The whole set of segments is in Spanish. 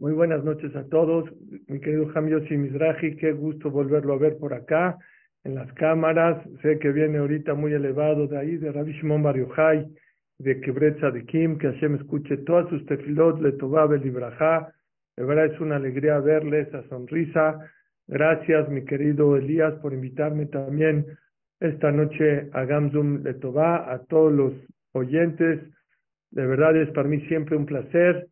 Muy buenas noches a todos. Mi querido Jamiosi Mizrahi, qué gusto volverlo a ver por acá, en las cámaras. Sé que viene ahorita muy elevado de ahí, de Rabbi Shimon Bar de Kibretza de Kim, que Hashem escuche todas sus tefilot, le tobabe libraja. De verdad es una alegría verle esa sonrisa. Gracias, mi querido Elías, por invitarme también esta noche a Gamzum Letová, a todos los oyentes. De verdad es para mí siempre un placer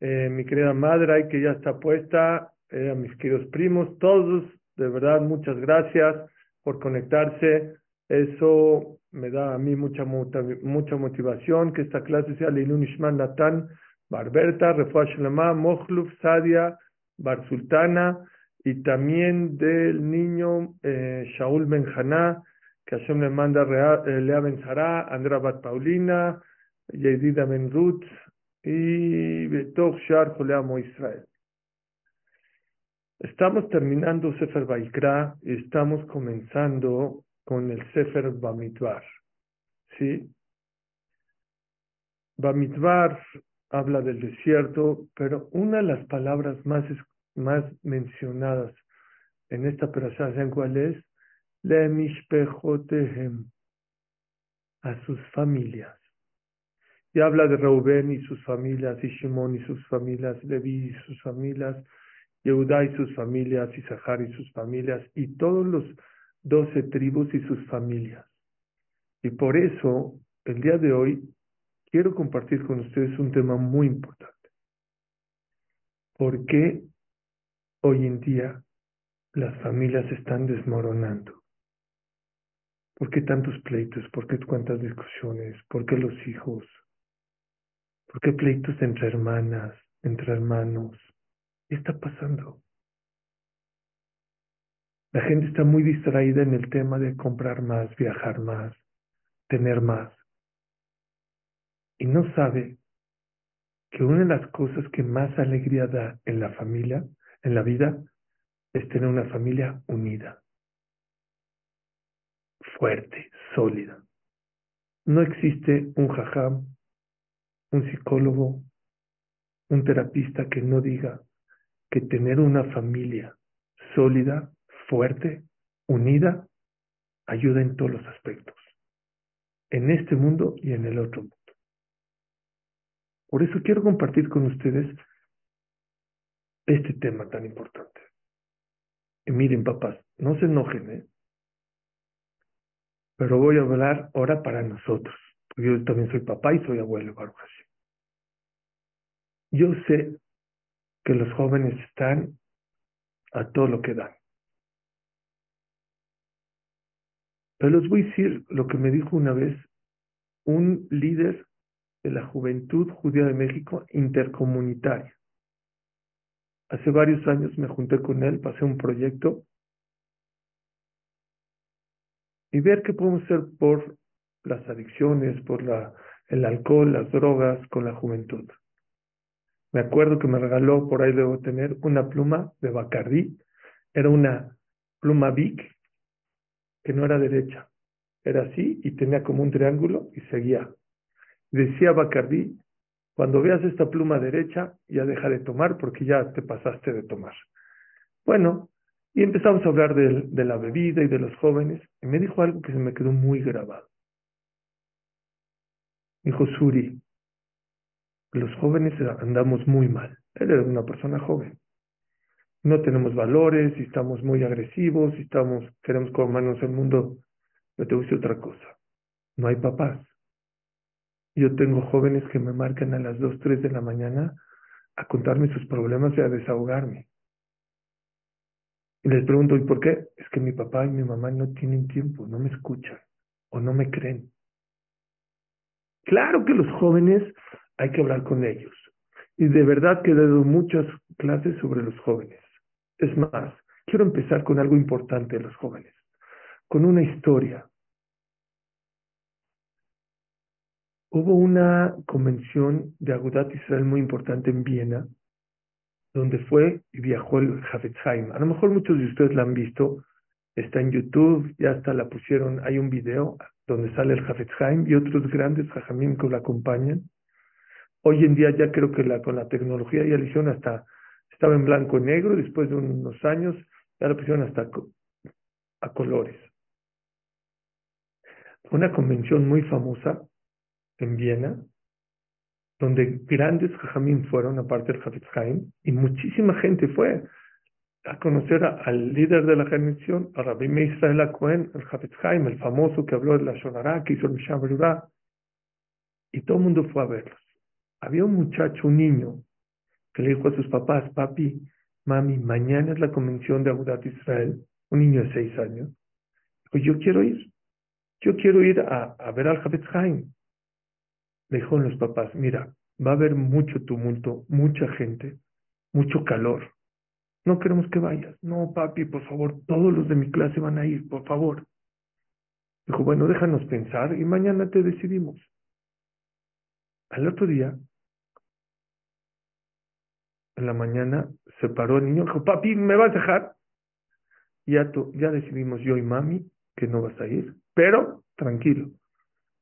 eh, mi querida madre, que ya está puesta, eh, a mis queridos primos, todos, de verdad, muchas gracias por conectarse. Eso me da a mí mucha, mucha motivación que esta clase sea Leilun Ishman Natan, Barberta, Refuah Shlema, Mochluf, Sadia, Bar Sultana, y también del niño eh, Shaul Benjaná, que Hashem le manda eh, Lea Ben Andra Bat Paulina, Yedida Ben y Betoch Shar Joleamo Israel. Estamos terminando Sefer Baikra y estamos comenzando con el Sefer Bamidbar. ¿Sí? Bamidbar habla del desierto, pero una de las palabras más, más mencionadas en esta ¿saben cuál es? Le mishpechotehem, a sus familias. Y habla de Reubén y sus familias, y Shimón y sus familias, Leví y sus familias, Yehudá y sus familias, y Sahar y sus familias, y todos los doce tribus y sus familias. Y por eso, el día de hoy, quiero compartir con ustedes un tema muy importante. ¿Por qué hoy en día las familias están desmoronando? ¿Por qué tantos pleitos? ¿Por qué cuántas discusiones? ¿Por qué los hijos? ¿Por qué pleitos entre hermanas, entre hermanos? ¿Qué está pasando? La gente está muy distraída en el tema de comprar más, viajar más, tener más. Y no sabe que una de las cosas que más alegría da en la familia, en la vida, es tener una familia unida, fuerte, sólida. No existe un jajam un psicólogo, un terapista que no diga que tener una familia sólida, fuerte, unida, ayuda en todos los aspectos, en este mundo y en el otro mundo. Por eso quiero compartir con ustedes este tema tan importante. Y miren, papás, no se enojen, ¿eh? Pero voy a hablar ahora para nosotros. Yo también soy papá y soy abuelo, Baruch Yo sé que los jóvenes están a todo lo que dan. Pero les voy a decir lo que me dijo una vez un líder de la Juventud Judía de México intercomunitaria. Hace varios años me junté con él, pasé un proyecto y ver qué podemos hacer por las adicciones, por la, el alcohol, las drogas con la juventud. Me acuerdo que me regaló, por ahí debo tener, una pluma de Bacardí. Era una pluma Vic que no era derecha. Era así y tenía como un triángulo y seguía. Decía Bacardí, cuando veas esta pluma derecha, ya deja de tomar porque ya te pasaste de tomar. Bueno, y empezamos a hablar de, de la bebida y de los jóvenes. Y me dijo algo que se me quedó muy grabado. Dijo Suri, los jóvenes andamos muy mal. Él era una persona joven. No tenemos valores y estamos muy agresivos y estamos, queremos comernos el mundo. Pero te gusta otra cosa. No hay papás. Yo tengo jóvenes que me marcan a las 2, 3 de la mañana a contarme sus problemas y a desahogarme. Y les pregunto, ¿y por qué? Es que mi papá y mi mamá no tienen tiempo, no me escuchan o no me creen. Claro que los jóvenes hay que hablar con ellos. Y de verdad que he dado muchas clases sobre los jóvenes. Es más, quiero empezar con algo importante de los jóvenes, con una historia. Hubo una convención de Agudat Israel muy importante en Viena, donde fue y viajó el Hafetzheim. A lo mejor muchos de ustedes la han visto, está en YouTube, ya hasta la pusieron, hay un video donde sale el Hafetzheim y otros grandes Jajamim que lo acompañan. Hoy en día ya creo que la, con la tecnología ya le hicieron hasta Estaba en blanco y negro, después de unos años ya lo pusieron hasta a colores. Una convención muy famosa en Viena, donde grandes jajamín fueron, aparte del Hafez Haim, y muchísima gente fue a conocer al líder de la generación, a Rabbi Israel Cohen, el Hafez Haim, el famoso que habló de la Shonara, que hizo el Mishnah y todo el mundo fue a verlos. Había un muchacho, un niño, que le dijo a sus papás, papi, mami, mañana es la convención de Agudat Israel, un niño de seis años. Pues yo quiero ir, yo quiero ir a, a ver al Hafez Haim. Le dijo a los papás, mira, va a haber mucho tumulto, mucha gente, mucho calor. No queremos que vayas. No, papi, por favor, todos los de mi clase van a ir, por favor. Dijo, bueno, déjanos pensar y mañana te decidimos. Al otro día, en la mañana, se paró el niño dijo, papi, ¿me vas a dejar? Ya, ya decidimos yo y mami que no vas a ir, pero tranquilo,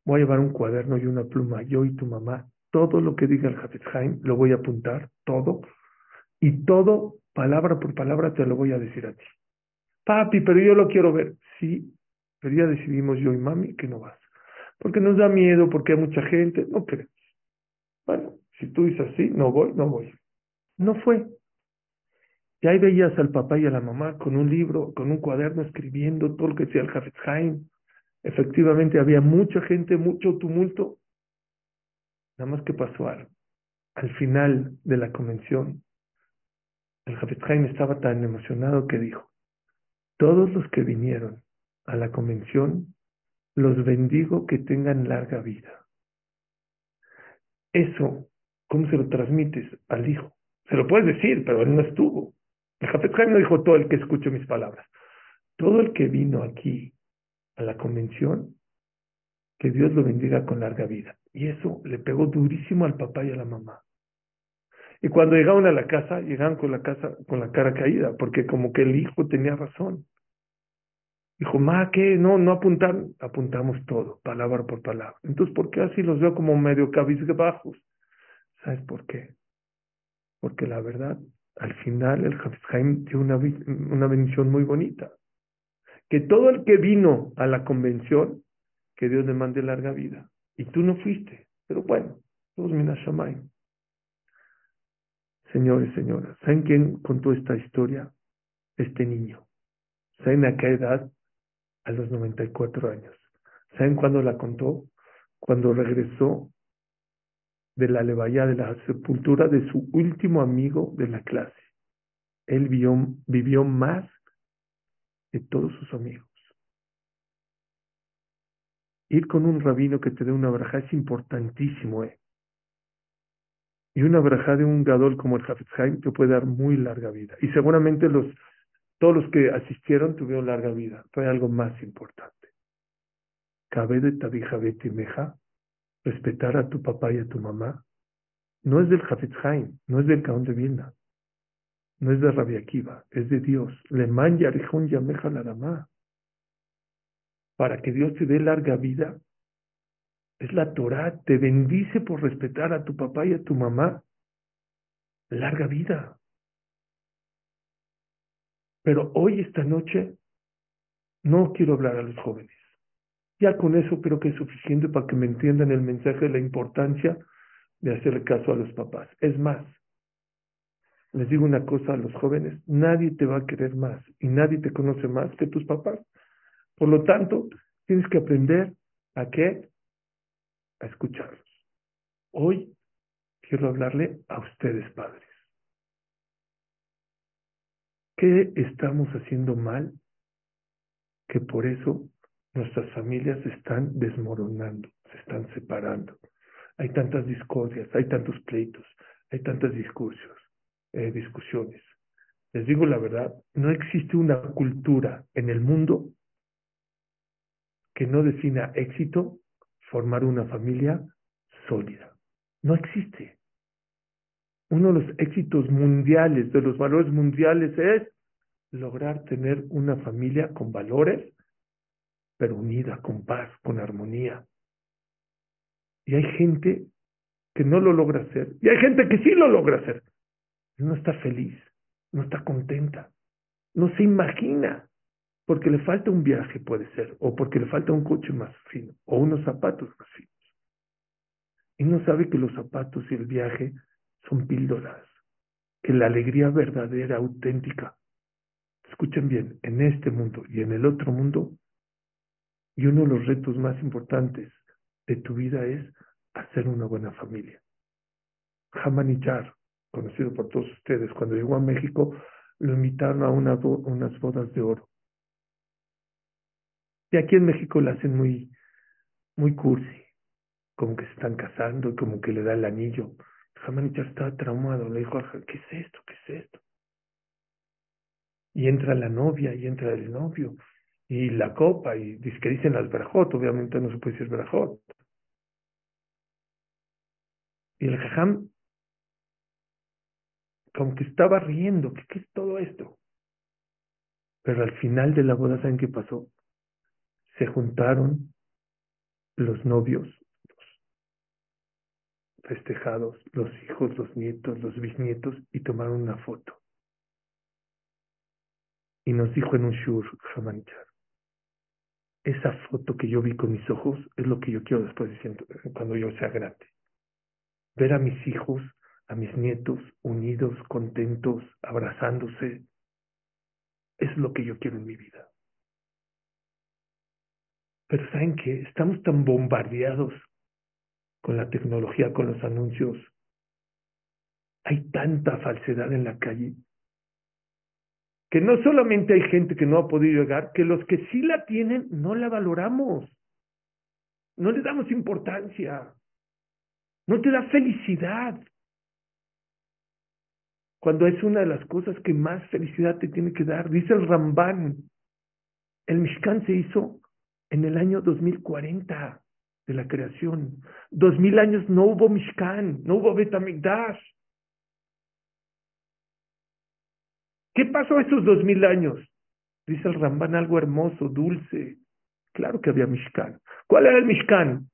voy a llevar un cuaderno y una pluma, yo y tu mamá, todo lo que diga el Hafez lo voy a apuntar, todo, y todo, palabra por palabra, te lo voy a decir a ti. Papi, pero yo lo quiero ver. Sí, pero ya decidimos yo y mami que no vas. Porque nos da miedo, porque hay mucha gente, no queremos. Bueno, si tú dices así, no voy, no voy. No fue. Y ahí veías al papá y a la mamá con un libro, con un cuaderno, escribiendo todo lo que decía el Hafez. Efectivamente, había mucha gente, mucho tumulto. Nada más que pasó algo. Al final de la convención, el Hafez Haim estaba tan emocionado que dijo, todos los que vinieron a la convención, los bendigo que tengan larga vida. Eso, ¿cómo se lo transmites al hijo? Se lo puedes decir, pero él no estuvo. El Jafet no dijo todo el que escuche mis palabras. Todo el que vino aquí a la convención, que Dios lo bendiga con larga vida. Y eso le pegó durísimo al papá y a la mamá. Y cuando llegaron a la casa, llegaron con la casa, con la cara caída, porque como que el hijo tenía razón. Dijo, ma, ¿qué? No, no apuntar, apuntamos todo, palabra por palabra. Entonces, ¿por qué así los veo como medio cabizbajos? ¿Sabes por qué? Porque la verdad, al final el Hafiz dio una, una bendición muy bonita. Que todo el que vino a la convención, que Dios le mande larga vida. Y tú no fuiste. Pero bueno, todos Minashamayim. Señores, señoras, ¿saben quién contó esta historia? Este niño. ¿Saben a qué edad a los 94 años. ¿Saben cuándo la contó? Cuando regresó de la levaya, de la sepultura de su último amigo de la clase. Él vivió, más de todos sus amigos. Ir con un rabino que te dé una braja es importantísimo, ¿eh? Y una braja de un gadol como el Hafez Haim te puede dar muy larga vida. Y seguramente los todos los que asistieron tuvieron larga vida. Fue algo más importante. Cabe de tabija meja, respetar a tu papá y a tu mamá, no es del Hafetz Haim, no es del Gaón de Vilna, no es de Rabbi Akiva, es de Dios. Le man yameja yameja la Para que Dios te dé larga vida, es la Torah, te bendice por respetar a tu papá y a tu mamá. Larga vida. Pero hoy, esta noche, no quiero hablar a los jóvenes. Ya con eso creo que es suficiente para que me entiendan el mensaje de la importancia de hacer caso a los papás. Es más, les digo una cosa a los jóvenes, nadie te va a querer más y nadie te conoce más que tus papás. Por lo tanto, tienes que aprender a qué? A escucharlos. Hoy quiero hablarle a ustedes, padres. ¿Qué estamos haciendo mal? Que por eso nuestras familias se están desmoronando, se están separando. Hay tantas discordias, hay tantos pleitos, hay tantas discursos, eh, discusiones. Les digo la verdad, no existe una cultura en el mundo que no defina éxito formar una familia sólida. No existe uno de los éxitos mundiales, de los valores mundiales es lograr tener una familia con valores, pero unida, con paz, con armonía. Y hay gente que no lo logra hacer, y hay gente que sí lo logra hacer, no está feliz. no está contenta, no se imagina, porque le falta un viaje, puede ser, o porque le falta un coche más fino, o unos zapatos más finos. Y no sabe que los zapatos y el viaje son píldoras, que la alegría verdadera, auténtica, escuchen bien, en este mundo y en el otro mundo, y uno de los retos más importantes de tu vida es hacer una buena familia. Hamanichar, conocido por todos ustedes, cuando llegó a México, lo invitaron a una unas bodas de oro. Y aquí en México lo hacen muy, muy cursi, como que se están casando y como que le da el anillo. Hamanichar estaba traumado, le dijo, ¿qué es esto? ¿Qué es esto? Y entra la novia y entra el novio y la copa y dice que dicen las brajot, obviamente no se puede decir brajot. Y el jajam como que estaba riendo, ¿qué, ¿qué es todo esto? Pero al final de la boda, ¿saben qué pasó? Se juntaron los novios, los festejados, los hijos, los nietos, los bisnietos y tomaron una foto. Y nos dijo en un shur, Hamanchar, esa foto que yo vi con mis ojos es lo que yo quiero después de cuando yo sea grande. Ver a mis hijos a mis nietos unidos, contentos, abrazándose. Es lo que yo quiero en mi vida. Pero ¿saben qué? Estamos tan bombardeados con la tecnología, con los anuncios. Hay tanta falsedad en la calle que no solamente hay gente que no ha podido llegar, que los que sí la tienen no la valoramos. No le damos importancia. No te da felicidad cuando es una de las cosas que más felicidad te tiene que dar. Dice el Ramban, el Mishkan se hizo en el año 2040 de la creación. Dos mil años no hubo Mishkan, no hubo Betamigdash. ¿Qué pasó esos dos mil años? Dice el Ramban algo hermoso, dulce. Claro que había Mishkan. ¿Cuál era el Mishkan?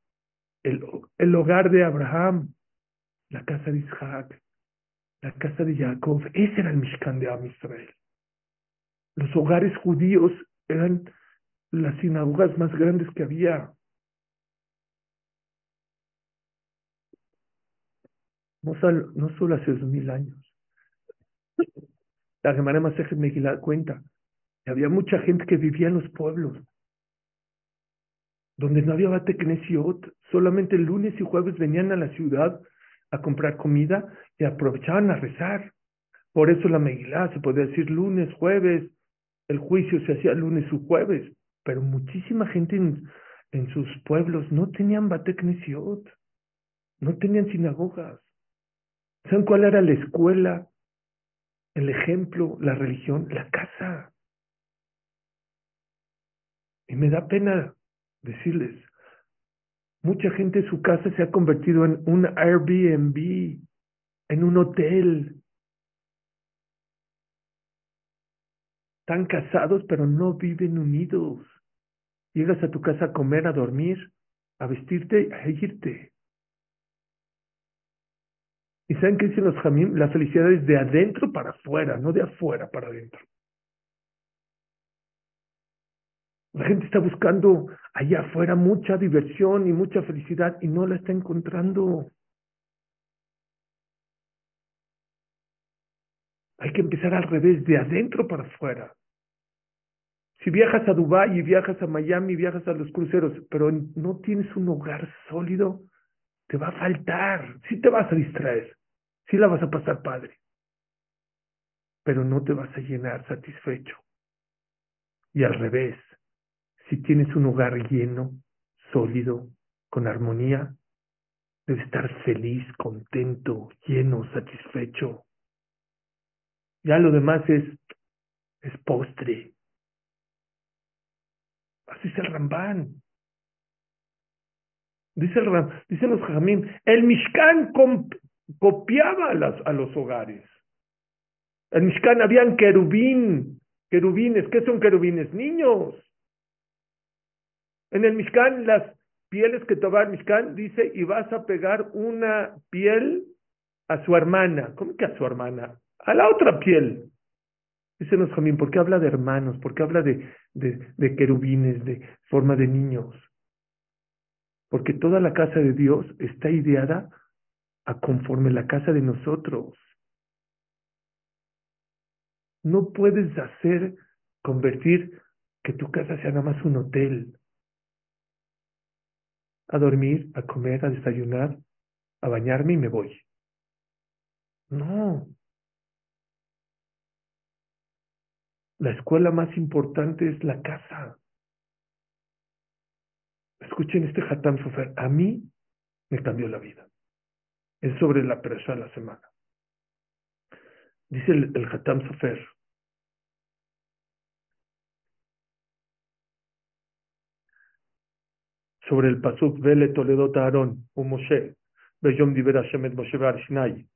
El, el hogar de Abraham, la casa de Isaac, la casa de Jacob, ese era el Mishkan de Am Israel. Los hogares judíos eran las sinagogas más grandes que había. No, solo, hace dos mil años. La Gemara Masejet da cuenta que había mucha gente que vivía en los pueblos, donde no había Bateknesiot, solamente lunes y jueves venían a la ciudad a comprar comida y aprovechaban a rezar. Por eso la Megilá se podía decir lunes, jueves, el juicio se hacía lunes o jueves, pero muchísima gente en, en sus pueblos no tenían Bateknesiot, no tenían sinagogas. ¿Saben cuál era la escuela, el ejemplo, la religión? La casa. Y me da pena decirles, Mucha gente su casa se ha convertido en un Airbnb, en un hotel. Están casados pero no viven unidos. Llegas a tu casa a comer, a dormir, a vestirte, a irte. ¿Y saben qué dicen los jamim? La felicidad es de adentro para afuera, no de afuera para adentro. La gente está buscando allá afuera mucha diversión y mucha felicidad y no la está encontrando. Hay que empezar al revés, de adentro para afuera. Si viajas a Dubái y viajas a Miami, viajas a los cruceros, pero no tienes un hogar sólido, te va a faltar. Sí te vas a distraer, sí la vas a pasar padre, pero no te vas a llenar satisfecho. Y al revés, si tienes un hogar lleno, sólido, con armonía, debes estar feliz, contento, lleno, satisfecho. Ya lo demás es, es postre. Así es el Rambán. Dice el Ram, dicen los Jamín, el Mishkan copiaba a, a los hogares. El Mishkan habían querubín, querubines. ¿Qué son querubines? Niños. En el Mishkan, las pieles que tomaba el Mishkan, dice, y vas a pegar una piel a su hermana. ¿Cómo que a su hermana? A la otra piel. Ese no es Jamín. ¿Por qué habla de hermanos? ¿Por qué habla de, de, de querubines, de forma de niños? Porque toda la casa de Dios está ideada a conforme la casa de nosotros. No puedes hacer, convertir que tu casa sea nada más un hotel. A dormir, a comer, a desayunar, a bañarme y me voy. No. La escuela más importante es la casa. Escuchen este Hatam Sofer. A mí me cambió la vida. Es sobre la presa de la semana. Dice el, Hatam Sofer. Sobre el Pasuk Vele Toledo Aarón, un Moshe, Beyom Diber Hashem Moshe Shinai.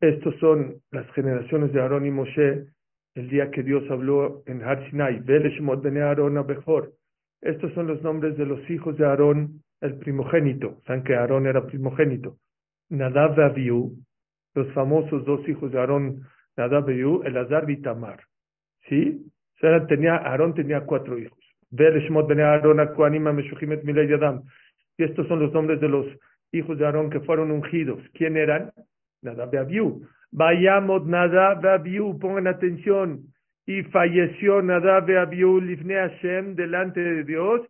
Estos son las generaciones de Aarón y Moshe el día que Dios habló en Har Sinai. Aarón Abejor. Estos son los nombres de los hijos de Aarón, el primogénito. Saben que Aarón era primogénito. Nadab Abiú, los famosos dos hijos de Aarón, Nadab Abiú, Elazar y Tamar. ¿Sí? O sea, tenía, Aarón tenía cuatro hijos. Y estos son los nombres de los hijos de Aarón que fueron ungidos. ¿Quién eran? Nadab Abiú. Vayamos Nadab Abiú, pongan atención y falleció Nadab Abiú Livne Hashem delante de Dios,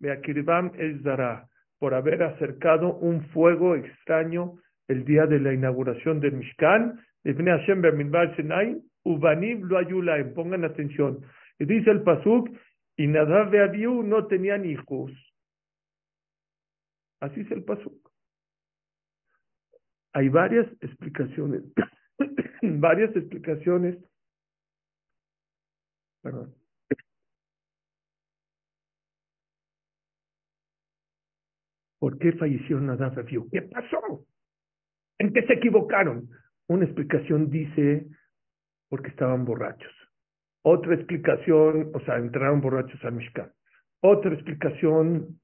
Beakirvam Ezdara, por haber acercado un fuego extraño el día de la inauguración del Mishkan, Livne Hashem Beminbar Sinai, Ubanim lo ayulaim, pongan atención. Y dice el Pasuk, y Nadab Abiú no tenían hijos. Así es el Pasuk. Hay varias explicaciones, varias explicaciones Perdón. ¿Por qué falleció Nadab Abiú? ¿Qué pasó? ¿En qué se equivocaron? Una explicación dice porque estaban borrachos. Otra explicación, o sea, entraron borrachos al Mishkan. Otra explicación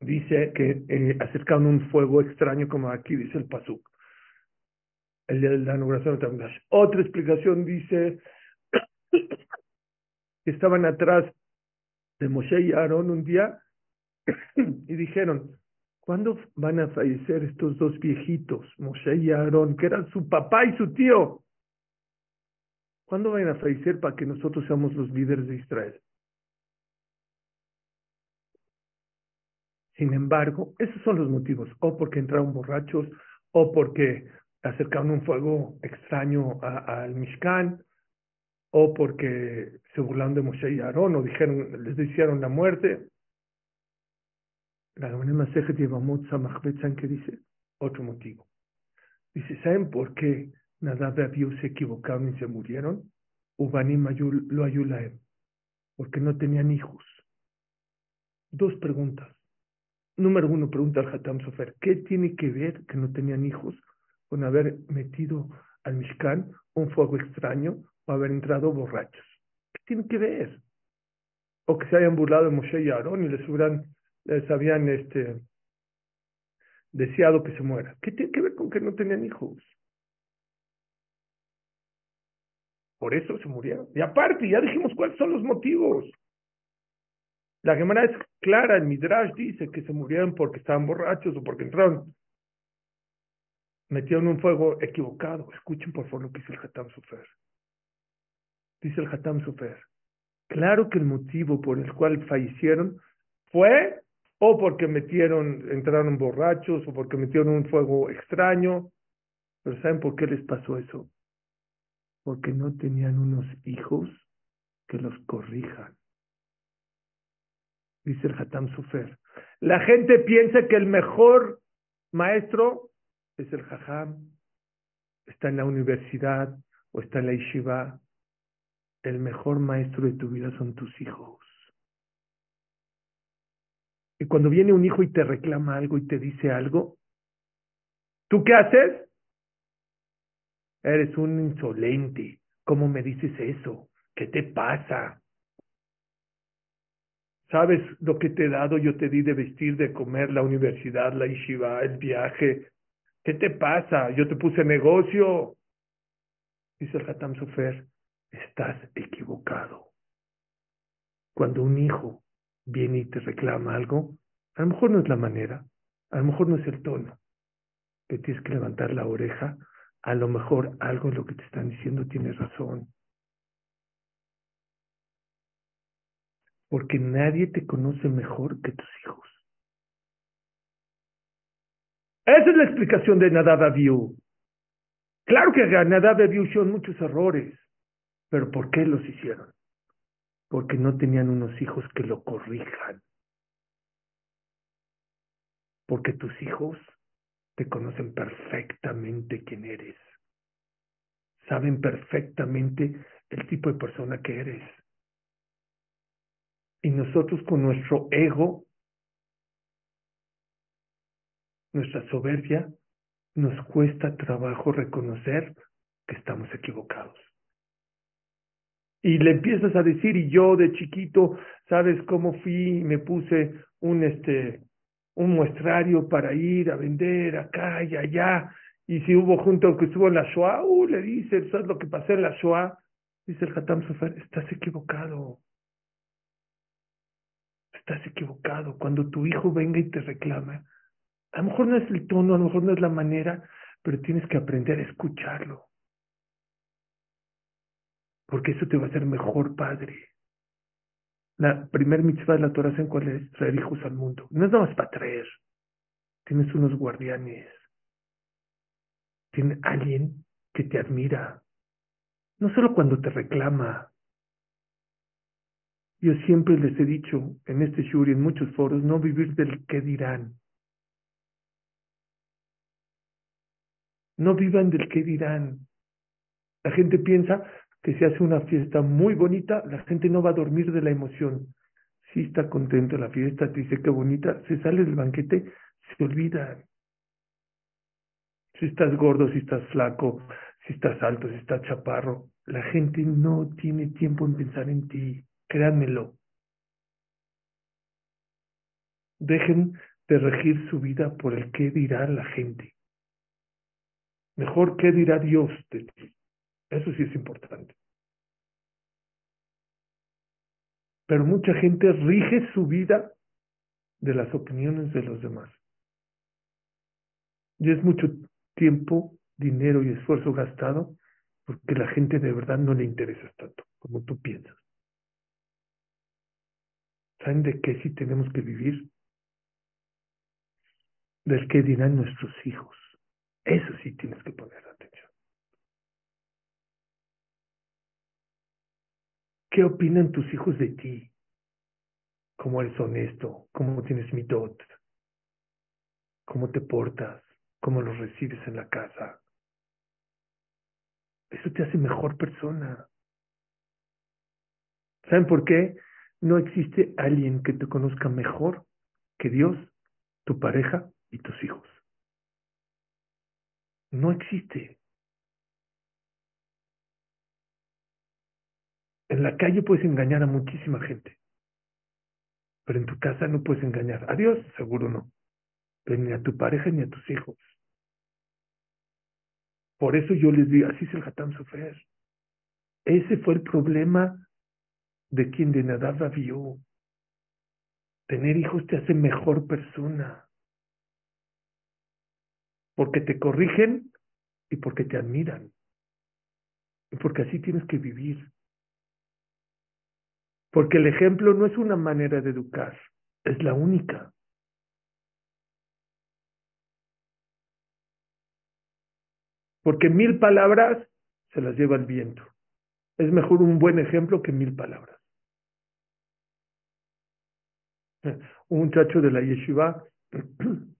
dice que eh, acercaron un fuego extraño, como aquí dice el Pasuk. El día de la inauguración de Otra explicación dice estaban atrás de Moshe y Aarón un día y dijeron, ¿cuándo van a fallecer estos dos viejitos, Moshe y Aarón, que eran su papá y su tío? ¿Cuándo van a fallecer para que nosotros seamos los líderes de Israel? Sin embargo, esos son los motivos, o porque entraron borrachos, o porque acercaron un fuego extraño al Mishkan, o porque se burlaron de Moshe y Aarón, o dijeron, les hicieron la muerte. La Masejet Yevamot Samachbet, ¿qué dice? Otro motivo. Dice, ¿saben por qué Nadab y Abiú se equivocaron y se murieron? Ubanim lo ayulaem, porque no tenían hijos. Dos preguntas. Número uno, pregunta al Hatam Sofer, ¿qué tiene que ver que no tenían hijos con haber metido al Mishkan un fuego extraño o haber entrado borrachos. ¿Qué tiene que ver? O que se hayan burlado de Moshe y Aarón y les, hubieran, les habían este, deseado que se muera. ¿Qué tiene que ver con que no tenían hijos? Por eso se murieron. Y aparte, ya dijimos cuáles son los motivos. La Gemara es clara, el Midrash dice que se murieron porque estaban borrachos o porque entraron, metieron un fuego equivocado. Escuchen por favor lo que dice el Hatam Sufer dice el Hatam Sofer. Claro que el motivo por el cual fallecieron fue o porque metieron, entraron borrachos o porque metieron un fuego extraño. Pero ¿saben por qué les pasó eso? Porque no tenían unos hijos que los corrijan. Dice el Hatam Sofer. La gente piensa que el mejor maestro es el Jajam, está en la universidad o está en la yeshiva el mejor maestro de tu vida son tus hijos. Y cuando viene un hijo y te reclama algo y te dice algo, ¿tú qué haces? Eres un insolente. ¿Cómo me dices eso? ¿Qué te pasa? ¿Sabes lo que te he dado? Yo te di de vestir, de comer, la universidad, la yeshiva, el viaje. ¿Qué te pasa? Yo te puse negocio. Dice el Hatam Sofer estás equivocado. Cuando un hijo viene y te reclama algo, a lo mejor no es la manera, a lo mejor no es el tono, que tienes que levantar la oreja, a lo mejor algo de lo que te están diciendo tiene razón. Porque nadie te conoce mejor que tus hijos. Esa es la explicación de Nadab Abiú. Claro que Nadab Abiú hicieron muchos errores, pero ¿por qué los hicieron? Porque no tenían unos hijos que lo corrijan. Porque tus hijos te conocen perfectamente quién eres. Saben perfectamente el tipo de persona que eres. Y nosotros con nuestro ego, nuestra soberbia, nos cuesta trabajo reconocer que estamos equivocados. Y le empiezas a decir, y yo de chiquito, ¿sabes cómo fui? Me puse un, este, un muestrario para ir a vender acá y allá. Y si hubo junto que estuvo en la Shoah, uh, le dice, ¿sabes lo que pasó en la Shoah? Dice el Hatam Sofer, estás equivocado. Estás equivocado. Cuando tu hijo venga y te reclama, a lo mejor no es el tono, a lo mejor no es la manera, pero tienes que aprender a escucharlo. Porque eso te va a hacer mejor padre. La primer mitzvah de la Torah, ¿en cuál es? Traer hijos al mundo. No es nada más para traer. Tienes unos guardianes. Tienes alguien que te admira. No solo cuando te reclama. Yo siempre les he dicho en este shuri, en muchos foros, no vivir del qué dirán. No vivan del qué dirán. La gente piensa, que se hace una fiesta muy bonita, la gente no va a dormir de la emoción. Si está contento la fiesta, te dice qué bonita, se sale del banquete, se olvida. Si estás gordo, si estás flaco, si estás alto, si estás chaparro, la gente no tiene tiempo en pensar en ti, créanmelo. Dejen de regir su vida por el qué dirá la gente. Mejor qué dirá Dios de ti. Eso sí es importante. Pero mucha gente rige su vida de las opiniones de los demás. Y es mucho tiempo, dinero y esfuerzo gastado porque la gente de verdad no le interesa tanto como tú piensas. ¿Saben de qué sí tenemos que vivir? Del que dirán nuestros hijos. Eso sí tienes que poner atención. ¿Qué opinan tus hijos de ti? ¿Cómo eres honesto? ¿Cómo tienes mitot? ¿Cómo te portas? ¿Cómo los recibes en la casa? Eso te hace mejor persona. ¿Saben por qué? No existe alguien que te conozca mejor que Dios, tu pareja y tus hijos. No existe. En la calle puedes engañar a muchísima gente, pero en tu casa no puedes engañar. A Dios seguro no, pero ni a tu pareja ni a tus hijos. Por eso yo les digo, así es el Hatam Sofer. Ese fue el problema de quien de Nadab vio. Tener hijos te hace mejor persona. Porque te corrigen y porque te admiran. Y porque así tienes que vivir. Porque el ejemplo no es una manera de educar, es la única. Porque mil palabras se las lleva el viento. Es mejor un buen ejemplo que mil palabras. Un muchacho de la yeshiva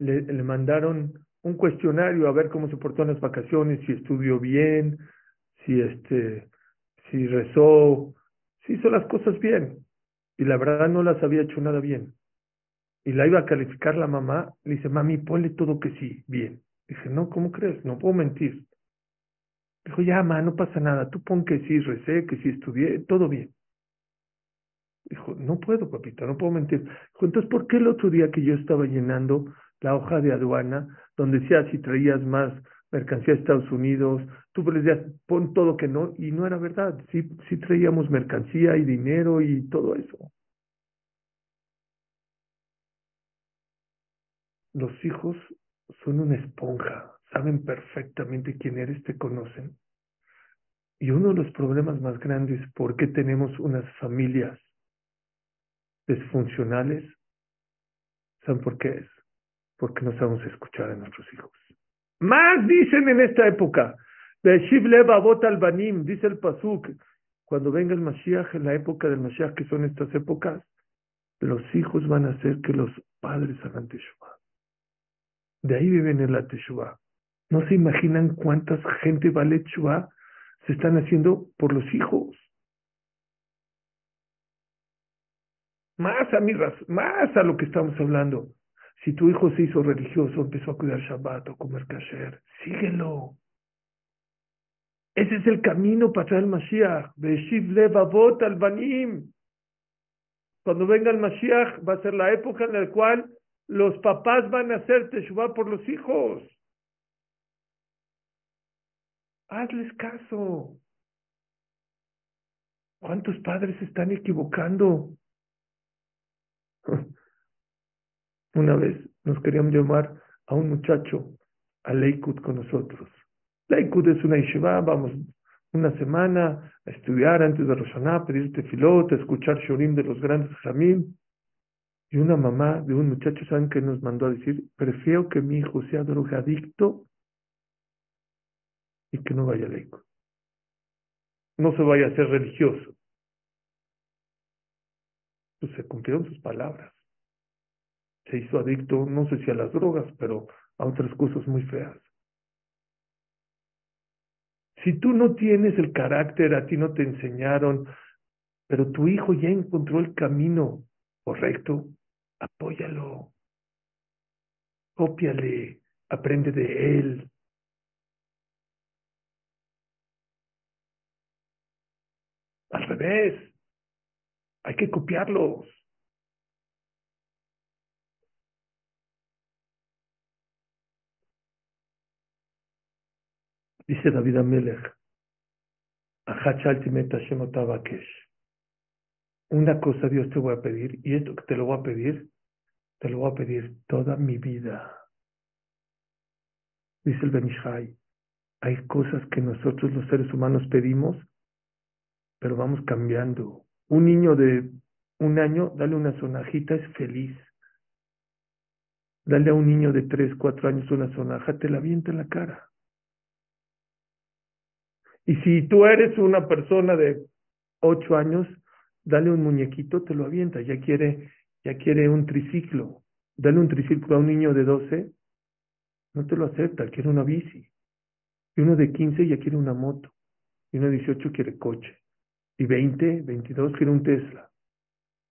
le, le mandaron un cuestionario a ver cómo se portó en las vacaciones, si estudió bien, si este, si rezó, si hizo las cosas bien. Y la verdad no las había hecho nada bien. Y la iba a calificar la mamá, le dice, mami, ponle todo que sí, bien. Dije, no, ¿cómo crees? No puedo mentir. Dijo, ya, mamá, no pasa nada, tú pon que sí recé, que sí estudié, todo bien. Dijo, no puedo, papito, no puedo mentir. Dijo, entonces, ¿por qué el otro día que yo estaba llenando la hoja de aduana, donde decía si traías más mercancía de Estados Unidos, tú les decías, pon todo que no, y no era verdad, sí, sí traíamos mercancía y dinero y todo eso. Los hijos son una esponja, saben perfectamente quién eres, te conocen. Y uno de los problemas más grandes, ¿por qué tenemos unas familias disfuncionales? ¿Saben por qué es? Porque no sabemos escuchar a nuestros hijos. Más dicen en esta época. albanim, dice el Pasuk. Cuando venga el Mashiach, en la época del Mashiach, que son estas épocas, los hijos van a hacer que los padres hagan Teshuvah. De ahí viven en la Teshuvah. No se imaginan cuántas gente vale Teshuvah se están haciendo por los hijos. Más a más a lo que estamos hablando. Si tu hijo se hizo religioso, empezó a cuidar Shabbat o comer kasher, síguelo. Ese es el camino para traer el Mashiach. banim. Cuando venga el Mashiach, va a ser la época en la cual los papás van a hacer Teshuvah por los hijos. Hazles caso. ¿Cuántos padres se están equivocando? Una vez nos queríamos llamar a un muchacho a Leikut con nosotros. Leikut es una yeshiva, vamos una semana a estudiar antes de Roshaná, pedir tefilot, escuchar shorim de los grandes jamim. Y una mamá de un muchacho, ¿saben qué nos mandó a decir? Prefiero que mi hijo sea drogadicto y que no vaya a Leikut. No se vaya a ser religioso. Pues se cumplieron sus palabras se hizo adicto, no sé si a las drogas, pero a otras cosas muy feas. Si tú no tienes el carácter, a ti no te enseñaron, pero tu hijo ya encontró el camino correcto, apóyalo, cópiale, aprende de él. Al revés, hay que copiarlos. Dice David Amelech, una cosa Dios te voy a pedir, y esto que te lo voy a pedir, te lo voy a pedir toda mi vida. Dice el Benishai, hay cosas que nosotros los seres humanos pedimos, pero vamos cambiando. Un niño de un año, dale una sonajita, es feliz. Dale a un niño de tres, cuatro años una sonaja, te la avienta en la cara. Y si tú eres una persona de ocho años, dale un muñequito, te lo avienta, ya quiere, ya quiere un triciclo. Dale un triciclo a un niño de doce, no te lo acepta, quiere una bici. Y uno de quince ya quiere una moto. Y uno de dieciocho quiere coche. Y veinte, veintidós quiere un Tesla.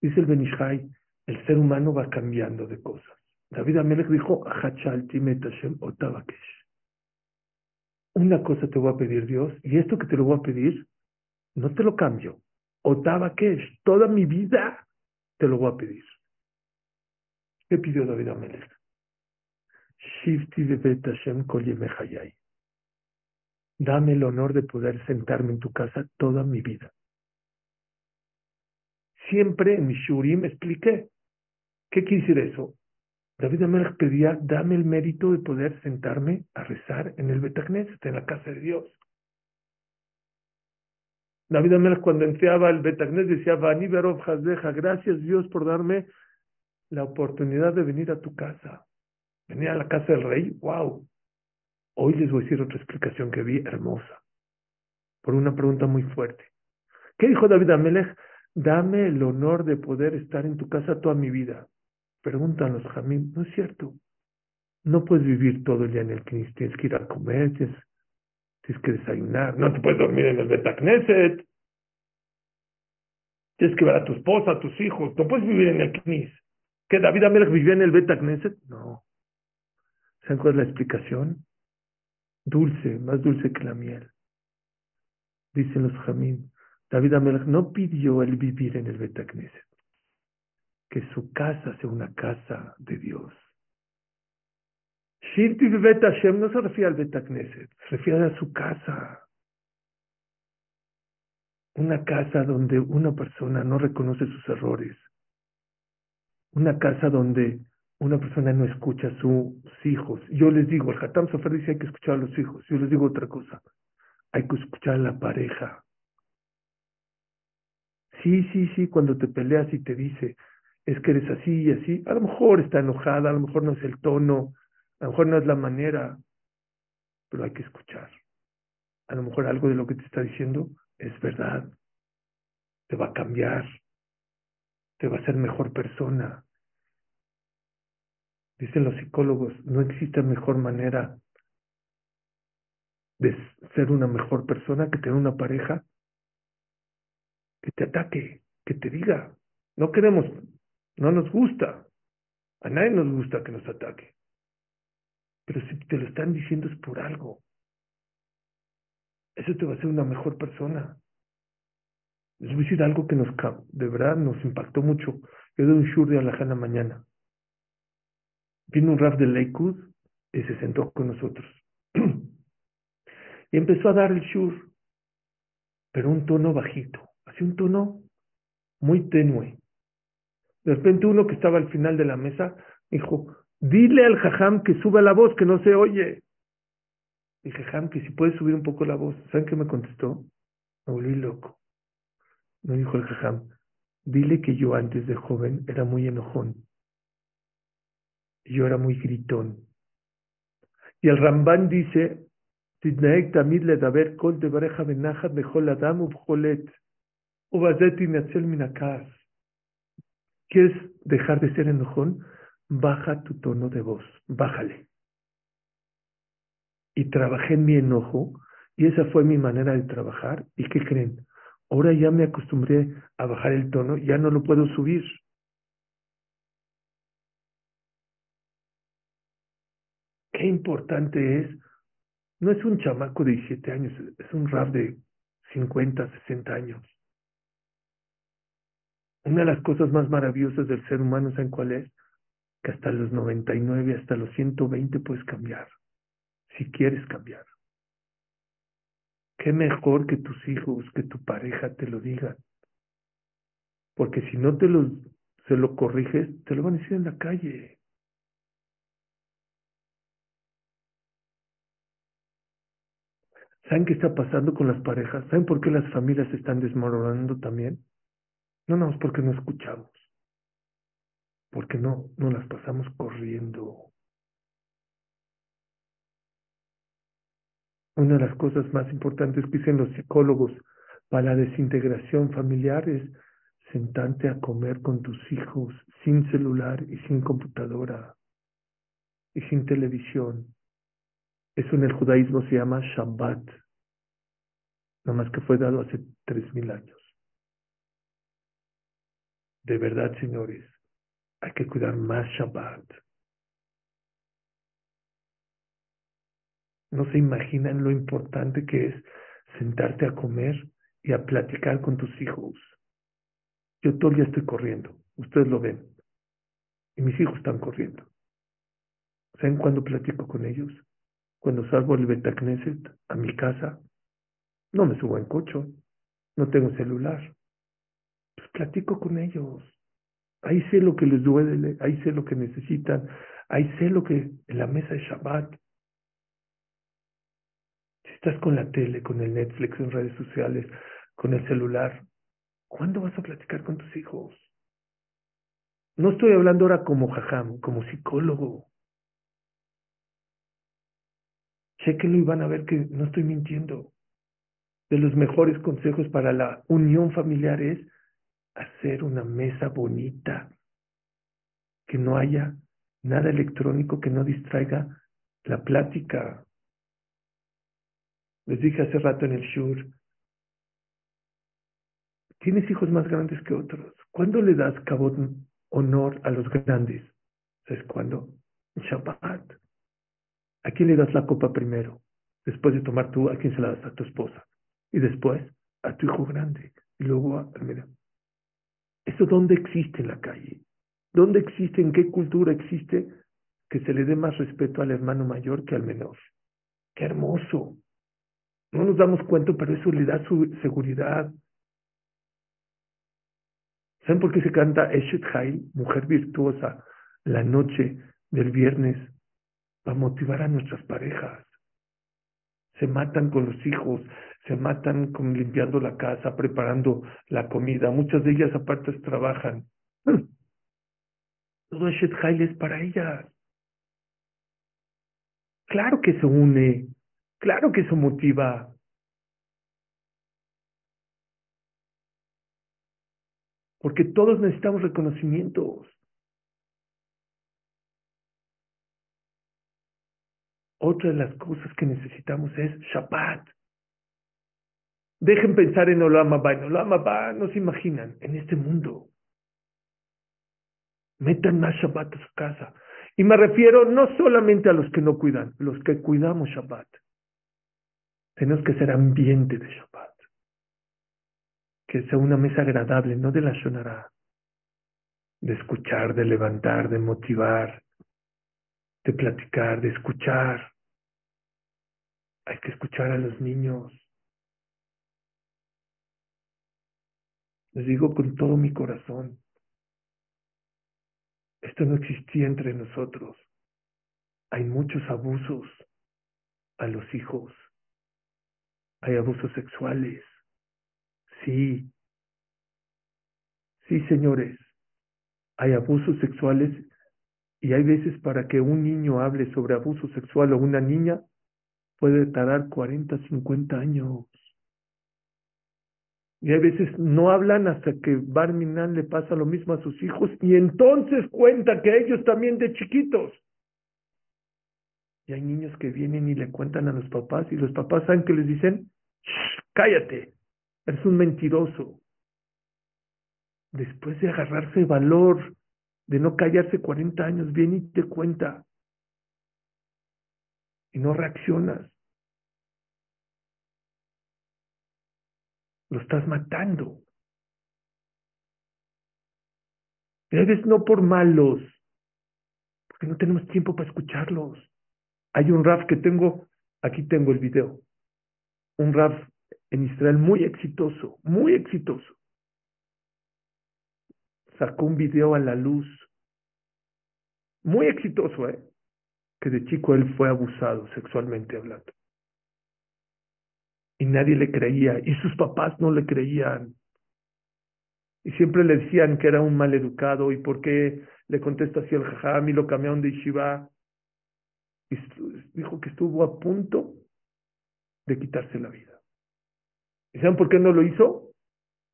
Dice el Benishai, el ser humano va cambiando de cosas. David Amelech dijo, Hachalti metashem otabakesh una cosa te voy a pedir, Dios, y esto que te lo voy a pedir, no te lo cambio. Otava Kesh, toda mi vida te lo voy a pedir. ¿Qué pidió David Amelech? Shifti Dame el honor de poder sentarme en tu casa toda mi vida. Siempre en mi shurim expliqué. ¿Qué quiere decir eso? David Amelech pedía, dame el mérito de poder sentarme a rezar en el Betagneset, en la casa de Dios. David Amelech cuando entraba el Betagneset decía, Vani Berov gracias Dios por darme la oportunidad de venir a tu casa. Venir a la casa del rey, wow. Hoy les voy a decir otra explicación que vi hermosa, por una pregunta muy fuerte. ¿Qué dijo David Amelech? Dame el honor de poder estar en tu casa toda mi vida. Preguntan los jamín, no es cierto. No puedes vivir todo el día en el Knis, tienes que ir a comer, tienes, que desayunar, no te puedes dormir en el Betacneset. Tienes que ver a tu esposa, a tus hijos, no puedes vivir en el Knis. ¿Que David Amelech vivía en el Betacneset? No. ¿Saben cuál es la explicación? Dulce, más dulce que la miel. Dicen los jamín, David Amelech no pidió el vivir en el Betacneset que su casa sea una casa de Dios. Shinti Bet Hashem no se refiere al Bet Knesset, se refiere a su casa. Una casa donde una persona no reconoce sus errores. Una casa donde una persona no escucha a sus hijos. Yo les digo, el Hatam Sofer dice hay que escuchar a los hijos. Yo les digo otra cosa. Hay que escuchar a la pareja. Sí, sí, sí, cuando te peleas y te dice, es que eres así y así, a lo mejor está enojada, a lo mejor no es el tono, a lo mejor no es la manera, pero hay que escuchar. A lo mejor algo de lo que te está diciendo es verdad. Te va a cambiar. Te va a hacer mejor persona. Dicen los psicólogos, no existe mejor manera de ser una mejor persona que tener una pareja que te ataque, que te diga, no queremos, no nos gusta, a nadie nos gusta que nos ataque. Pero si te lo están diciendo es por algo. Eso te va a hacer una mejor persona. Les voy a decir algo que nos, de verdad nos impactó mucho. Yo doy un shur de Alajana mañana. Vino un rap de Lakewood y se sentó con nosotros. y empezó a dar el shur, pero un tono bajito, así un tono muy tenue. De repente uno que estaba al final de la mesa dijo, Dile al jajam que suba la voz, que no se oye. Dije, jajam, que si puedes subir un poco la voz. ¿Saben qué me contestó? Me volví loco. Me dijo el jajam, dile que yo antes de joven era muy enojón. Yo era muy gritón. Y el Ramban dice, ¿Quieres dejar de ser enojón? baja tu tono de voz, bájale. Y trabajé en mi enojo y esa fue mi manera de trabajar. ¿Y qué creen? Ahora ya me acostumbré a bajar el tono, ya no lo puedo subir. Qué importante es, no es un chamaco de 17 años, es un rap de 50, 60 años. Una de las cosas más maravillosas del ser humano, ¿saben cuál es? que hasta los 99, hasta los 120 puedes cambiar, si quieres cambiar. Qué mejor que tus hijos, que tu pareja te lo digan. Porque si no te lo, se lo corriges, te lo van a decir en la calle. ¿Saben qué está pasando con las parejas? ¿Saben por qué las familias se están desmoronando también? No, no, es porque no escuchamos porque no, no las pasamos corriendo. Una de las cosas más importantes que dicen los psicólogos para la desintegración familiar es sentarte a comer con tus hijos sin celular y sin computadora y sin televisión. Eso en el judaísmo se llama Shabbat, nada más que fue dado hace tres mil años. De verdad, señores, hay que cuidar más Shabbat. No se imaginan lo importante que es sentarte a comer y a platicar con tus hijos. Yo día estoy corriendo, ustedes lo ven. Y mis hijos están corriendo. ¿Saben cuándo platico con ellos? Cuando salgo al Betacneset a mi casa, no me subo en coche, no tengo celular. Platico con ellos. Ahí sé lo que les duele, ahí sé lo que necesitan, ahí sé lo que en la mesa de Shabbat. Si estás con la tele, con el Netflix, en redes sociales, con el celular, ¿cuándo vas a platicar con tus hijos? No estoy hablando ahora como jajam, como psicólogo. Chequenlo y van a ver que no estoy mintiendo. De los mejores consejos para la unión familiar es hacer una mesa bonita, que no haya nada electrónico que no distraiga la plática. Les dije hace rato en el Shur, tienes hijos más grandes que otros. ¿Cuándo le das cabot honor a los grandes? ¿Sabes cuándo? En Shabbat. ¿A quién le das la copa primero? Después de tomar tú, ¿a quién se la das? A tu esposa. Y después, a tu hijo grande. Y luego al medio. ¿Eso dónde existe en la calle? ¿Dónde existe? ¿En qué cultura existe? que se le dé más respeto al hermano mayor que al menor. Qué hermoso. No nos damos cuenta, pero eso le da su seguridad. ¿Saben por qué se canta Eshet Hail, mujer virtuosa, la noche del viernes, para motivar a nuestras parejas? Se matan con los hijos, se matan con limpiando la casa, preparando la comida. Muchas de ellas aparte trabajan. Todo Eshet es para ellas. Claro que se une, claro que eso motiva. Porque todos necesitamos reconocimientos. Otra de las cosas que necesitamos es Shabbat. Dejen pensar en Olam Abba. En Olam Abba no se imaginan, en este mundo. Metan más Shabbat a su casa. Y me refiero no solamente a los que no cuidan, los que cuidamos Shabbat. Tenemos que ser ambiente de Shabbat. Que sea una mesa agradable, no de la Shonara. De escuchar, de levantar, de motivar, de platicar, de escuchar. Hay que escuchar a los niños. Les digo con todo mi corazón, esto no existía entre nosotros. Hay muchos abusos a los hijos. Hay abusos sexuales. Sí. Sí, señores. Hay abusos sexuales y hay veces para que un niño hable sobre abuso sexual o una niña puede tardar 40, 50 años. Y hay veces no hablan hasta que Barminan le pasa lo mismo a sus hijos y entonces cuenta que ellos también de chiquitos. Y hay niños que vienen y le cuentan a los papás y los papás saben que les dicen, cállate, eres un mentiroso. Después de agarrarse valor, de no callarse 40 años, viene y te cuenta. Y no reaccionas. Lo estás matando. Eres no por malos, porque no tenemos tiempo para escucharlos. Hay un rap que tengo, aquí tengo el video. Un rap en Israel muy exitoso, muy exitoso. Sacó un video a la luz, muy exitoso, ¿eh? Que de chico él fue abusado sexualmente hablando y nadie le creía y sus papás no le creían. Y siempre le decían que era un mal educado y por qué le contesta así al jajam y lo cambiaron de Ishiva. Y dijo que estuvo a punto de quitarse la vida. ¿Y saben por qué no lo hizo?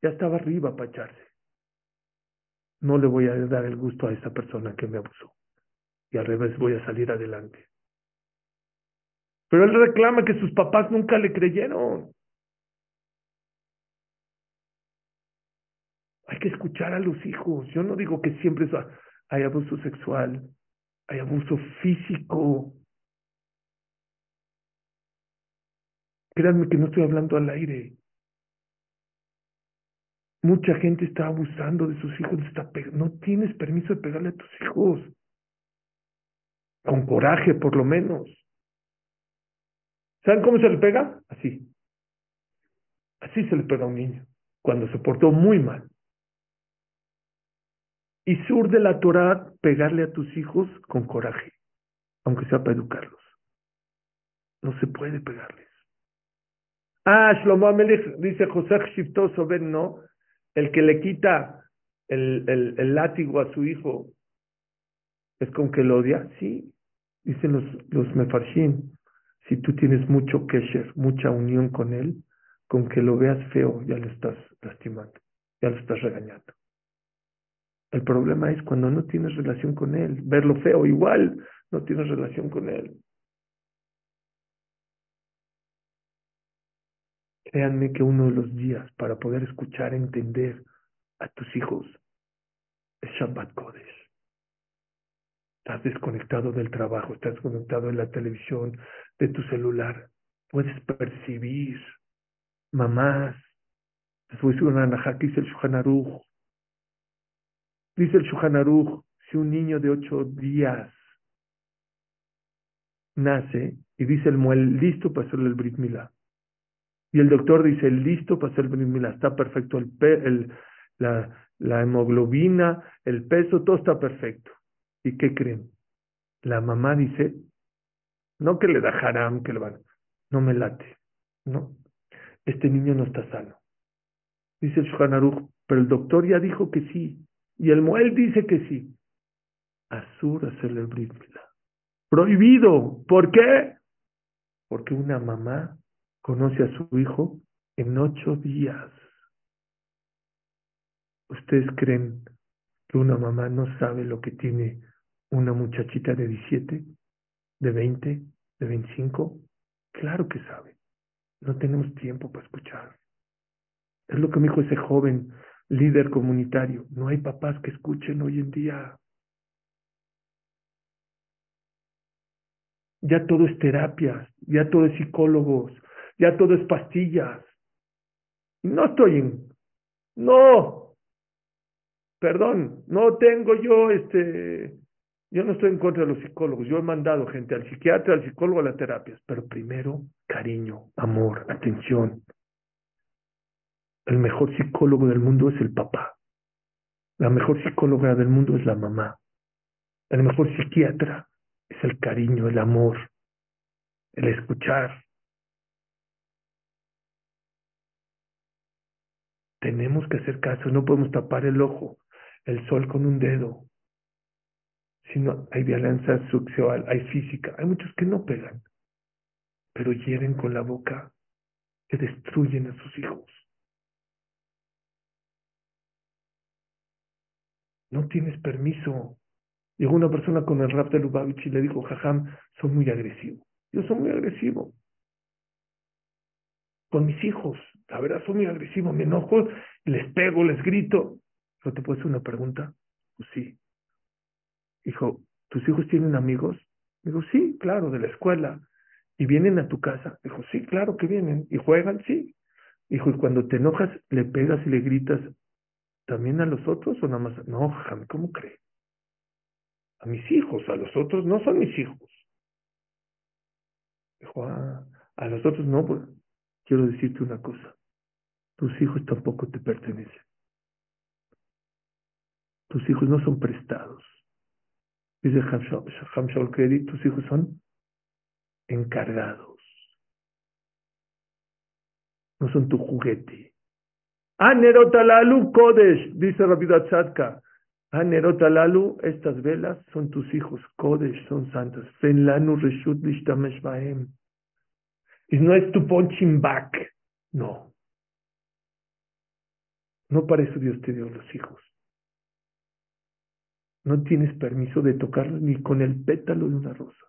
Ya estaba arriba para echarse. No le voy a dar el gusto a esa persona que me abusó. Y al revés voy a salir adelante. Pero él reclama que sus papás nunca le creyeron. Hay que escuchar a los hijos. Yo no digo que siempre hay abuso sexual, hay abuso físico. Créanme que no estoy hablando al aire. Mucha gente está abusando de sus hijos. Está no tienes permiso de pegarle a tus hijos. Con coraje, por lo menos. ¿Saben cómo se le pega? Así. Así se le pega a un niño, cuando se portó muy mal. Y sur de la Torah pegarle a tus hijos con coraje, aunque sea para educarlos. No se puede pegarles. Ah, Shlomo Amelech dice José Shiftoso, ven, no, el que le quita el, el, el, látigo a su hijo es con que lo odia. Sí, dicen los, los. Si tú tienes mucho kesher, mucha unión con él, con que lo veas feo, ya lo estás lastimando, ya lo estás regañando. El problema es cuando no tienes relación con él, verlo feo igual, no tienes relación con él. Créanme que uno de los días para poder escuchar, entender a tus hijos es Shabbat Kodesh. Estás desconectado del trabajo, estás desconectado de la televisión, de tu celular. Puedes percibir. Mamás. Después una que dice el Shuhanaruj. Dice el Shuhanaruj, si un niño de ocho días nace y dice el muel, listo para hacerle el Brit Milá. Y el doctor dice, listo para hacer el Brit Milá, está perfecto la hemoglobina, el peso, todo está perfecto. ¿Y qué creen? La mamá dice, no que le da haram, que le van, no me late, no, este niño no está sano. Dice el Shuhanaruch, pero el doctor ya dijo que sí, y el Muel dice que sí. Asura hacerle Prohibido. ¿Por qué? Porque una mamá conoce a su hijo en ocho días. ¿Ustedes creen que una mamá no sabe lo que tiene una muchachita de 17, de 20, de 25? Claro que sabe. No tenemos tiempo para escuchar. Es lo que me dijo ese joven líder comunitario. No hay papás que escuchen hoy en día. Ya todo es terapias, ya todo es psicólogos, ya todo es pastillas. No estoy en... No, perdón, no tengo yo este... Yo no estoy en contra de los psicólogos, yo he mandado gente al psiquiatra, al psicólogo, a las terapias, pero primero cariño, amor, atención, el mejor psicólogo del mundo es el papá. La mejor psicóloga del mundo es la mamá. El mejor psiquiatra es el cariño, el amor, el escuchar. Tenemos que hacer caso, no podemos tapar el ojo, el sol con un dedo. Si no, hay violencia sexual, hay física, hay muchos que no pegan, pero hieren con la boca, que destruyen a sus hijos. No tienes permiso. Llegó una persona con el rap de Lubavitch y le dijo, Jajam, soy muy agresivo. Yo soy muy agresivo. Con mis hijos, la verdad, soy muy agresivo, me enojo, les pego, les grito. ¿No te puedo hacer una pregunta? Pues sí. Dijo, ¿tus hijos tienen amigos? Digo, sí, claro, de la escuela. ¿Y vienen a tu casa? Dijo, sí, claro que vienen. ¿Y juegan? Sí. Dijo, y cuando te enojas, le pegas y le gritas ¿También a los otros o nada más? No, Jame, ¿cómo cree? A mis hijos, a los otros no son mis hijos. Dijo, ah, a los otros no, pues, quiero decirte una cosa. Tus hijos tampoco te pertenecen. Tus hijos no son prestados. Dice Hamshol Credit, tus hijos son encargados. No son tu juguete. Anerotalalu Kodesh, dice Rabbi Atzadka. Anerotalalu, estas velas son tus hijos, Kodesh, son santos. Fenlanu Reshut Lishtamesh Bahem. Y no es tu punching back, no. No para eso Dios te dio los hijos. No tienes permiso de tocarlos ni con el pétalo de una rosa.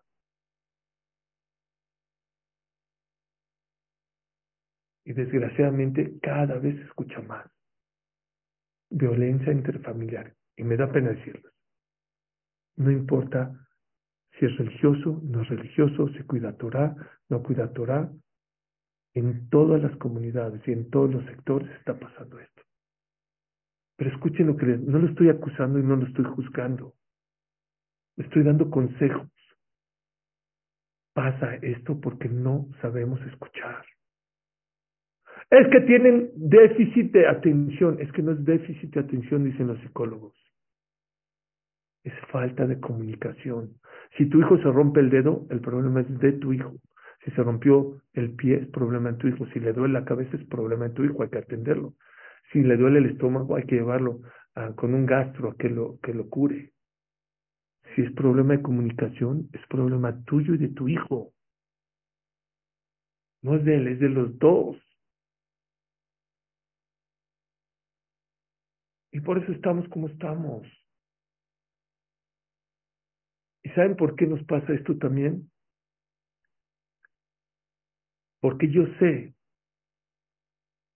Y desgraciadamente cada vez se escucha más violencia interfamiliar. Y me da pena decirlo. No importa si es religioso, no es religioso, si cuida Torah, no cuida Torah. En todas las comunidades y en todos los sectores está pasando esto. Pero escuchen lo que les, no lo estoy acusando y no lo estoy juzgando. Estoy dando consejos. Pasa esto porque no sabemos escuchar. Es que tienen déficit de atención. Es que no es déficit de atención, dicen los psicólogos. Es falta de comunicación. Si tu hijo se rompe el dedo, el problema es de tu hijo. Si se rompió el pie, es problema de tu hijo. Si le duele la cabeza, es problema de tu hijo. Hay que atenderlo. Si le duele el estómago, hay que llevarlo con un gastro a que lo, que lo cure. Si es problema de comunicación, es problema tuyo y de tu hijo. No es de él, es de los dos. Y por eso estamos como estamos. ¿Y saben por qué nos pasa esto también? Porque yo sé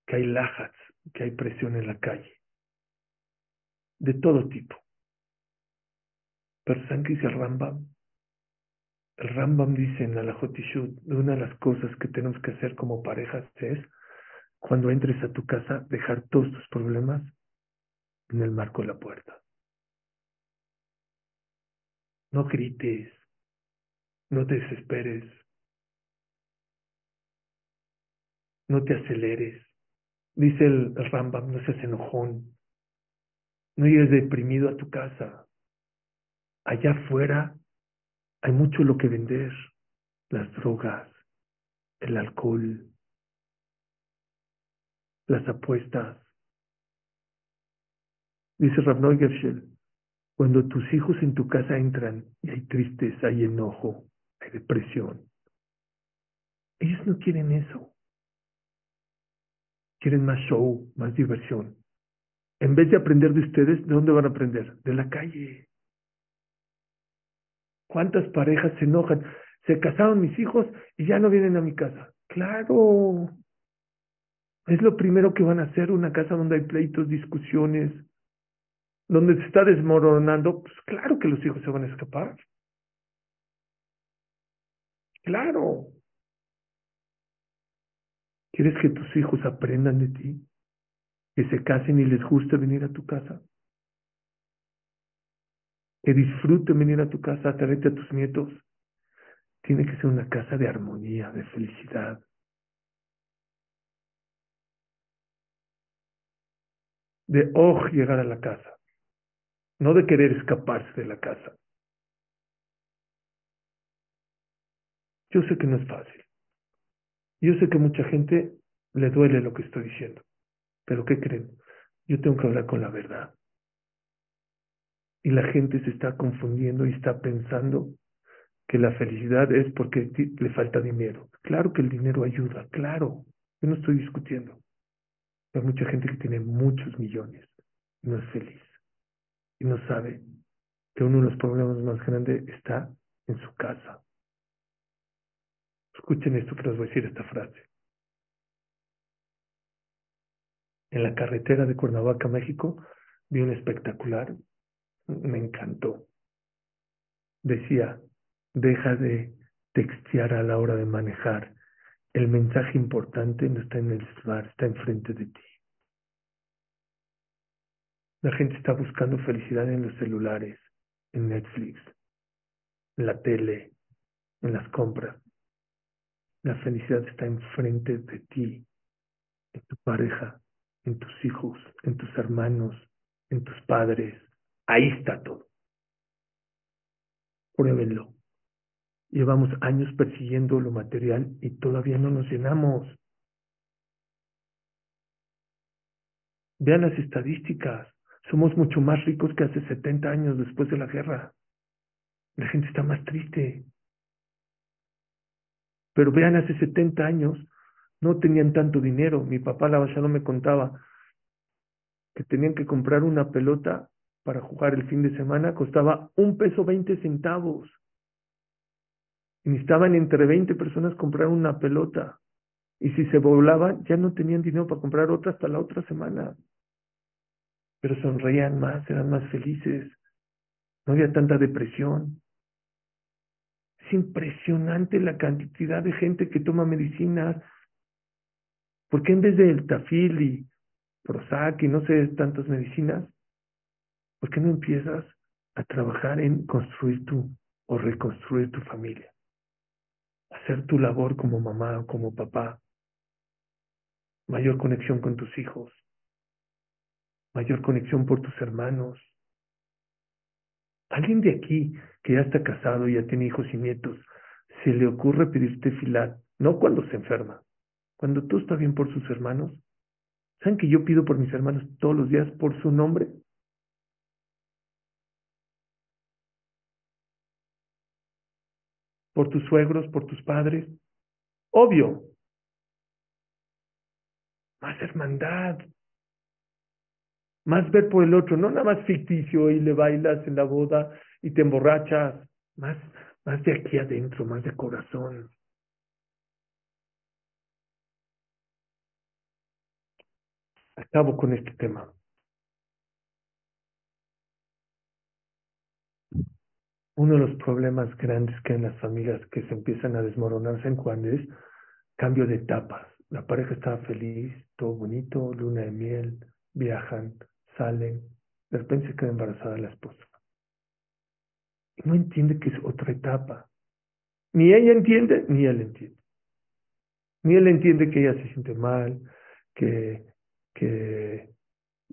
que hay lajats, que hay presión en la calle, de todo tipo. Pero ¿saben qué dice el Rambam? El Rambam dice en la Jotishut, una de las cosas que tenemos que hacer como parejas es, cuando entres a tu casa, dejar todos tus problemas en el marco de la puerta. No grites. No te desesperes. No te aceleres. Dice el, Rambam, no seas enojón. No llegues deprimido a tu casa. Allá afuera hay mucho lo que vender. Las drogas, el alcohol, las apuestas. Dice Rav Gershel, cuando tus hijos en tu casa entran y hay tristeza, hay enojo, hay depresión, ellos no quieren eso. Quieren más show, más diversión. En vez de aprender de ustedes, ¿de dónde van a aprender? De la calle. ¿Cuántas parejas se enojan? Se casaron mis hijos y ya no vienen a mi casa. Claro. Es lo primero que van a hacer una casa donde hay pleitos, discusiones, donde se está desmoronando. Pues claro que los hijos se van a escapar. Claro. ¿Quieres que tus hijos aprendan de ti? Que se casen y les guste venir a tu casa. Que disfruten venir a tu casa, traerte a tus nietos. Tiene que ser una casa de armonía, de felicidad. De oh llegar a la casa, no de querer escaparse de la casa. Yo sé que no es fácil. Yo sé que mucha gente le duele lo que estoy diciendo. Pero ¿qué creen? Yo tengo que hablar con la verdad. Y la gente se está confundiendo y está pensando que la felicidad es porque le falta dinero. Claro que el dinero ayuda, claro. Yo no estoy discutiendo. Hay mucha gente que tiene muchos millones y no es feliz. Y no sabe que uno de los problemas más grandes está en su casa. Escuchen esto que les voy a decir esta frase. En la carretera de Cuernavaca, México, vi un espectacular. Me encantó. Decía, deja de textear a la hora de manejar. El mensaje importante no está en el celular, está enfrente de ti. La gente está buscando felicidad en los celulares, en Netflix, en la tele, en las compras. La felicidad está enfrente de ti, en tu pareja, en tus hijos, en tus hermanos, en tus padres. Ahí está todo. Pruébenlo. Llevamos años persiguiendo lo material y todavía no nos llenamos. Vean las estadísticas. Somos mucho más ricos que hace 70 años después de la guerra. La gente está más triste. Pero vean, hace 70 años no tenían tanto dinero. Mi papá la no me contaba que tenían que comprar una pelota para jugar el fin de semana, costaba un peso veinte centavos. Y necesitaban entre 20 personas comprar una pelota. Y si se volaban, ya no tenían dinero para comprar otra hasta la otra semana. Pero sonreían más, eran más felices. No había tanta depresión. Es impresionante la cantidad de gente que toma medicinas. ¿Por qué en vez del tafil y Prozac y no sé tantas medicinas, por qué no empiezas a trabajar en construir tu o reconstruir tu familia? Hacer tu labor como mamá o como papá. Mayor conexión con tus hijos. Mayor conexión por tus hermanos Alguien de aquí que ya está casado y ya tiene hijos y nietos, se le ocurre pedirte filat, no cuando se enferma, cuando tú estás bien por sus hermanos. ¿Saben que yo pido por mis hermanos todos los días por su nombre? Por tus suegros, por tus padres. Obvio. Más hermandad, más ver por el otro, no nada más ficticio y le bailas en la boda y te emborrachas, más, más de aquí adentro, más de corazón. Acabo con este tema. Uno de los problemas grandes que hay en las familias que se empiezan a desmoronarse en Juan es cambio de etapas. La pareja estaba feliz, todo bonito, luna de miel, viajan, salen, de repente se queda embarazada la esposa. Y no entiende que es otra etapa. Ni ella entiende, ni él entiende. Ni él entiende que ella se siente mal, que, que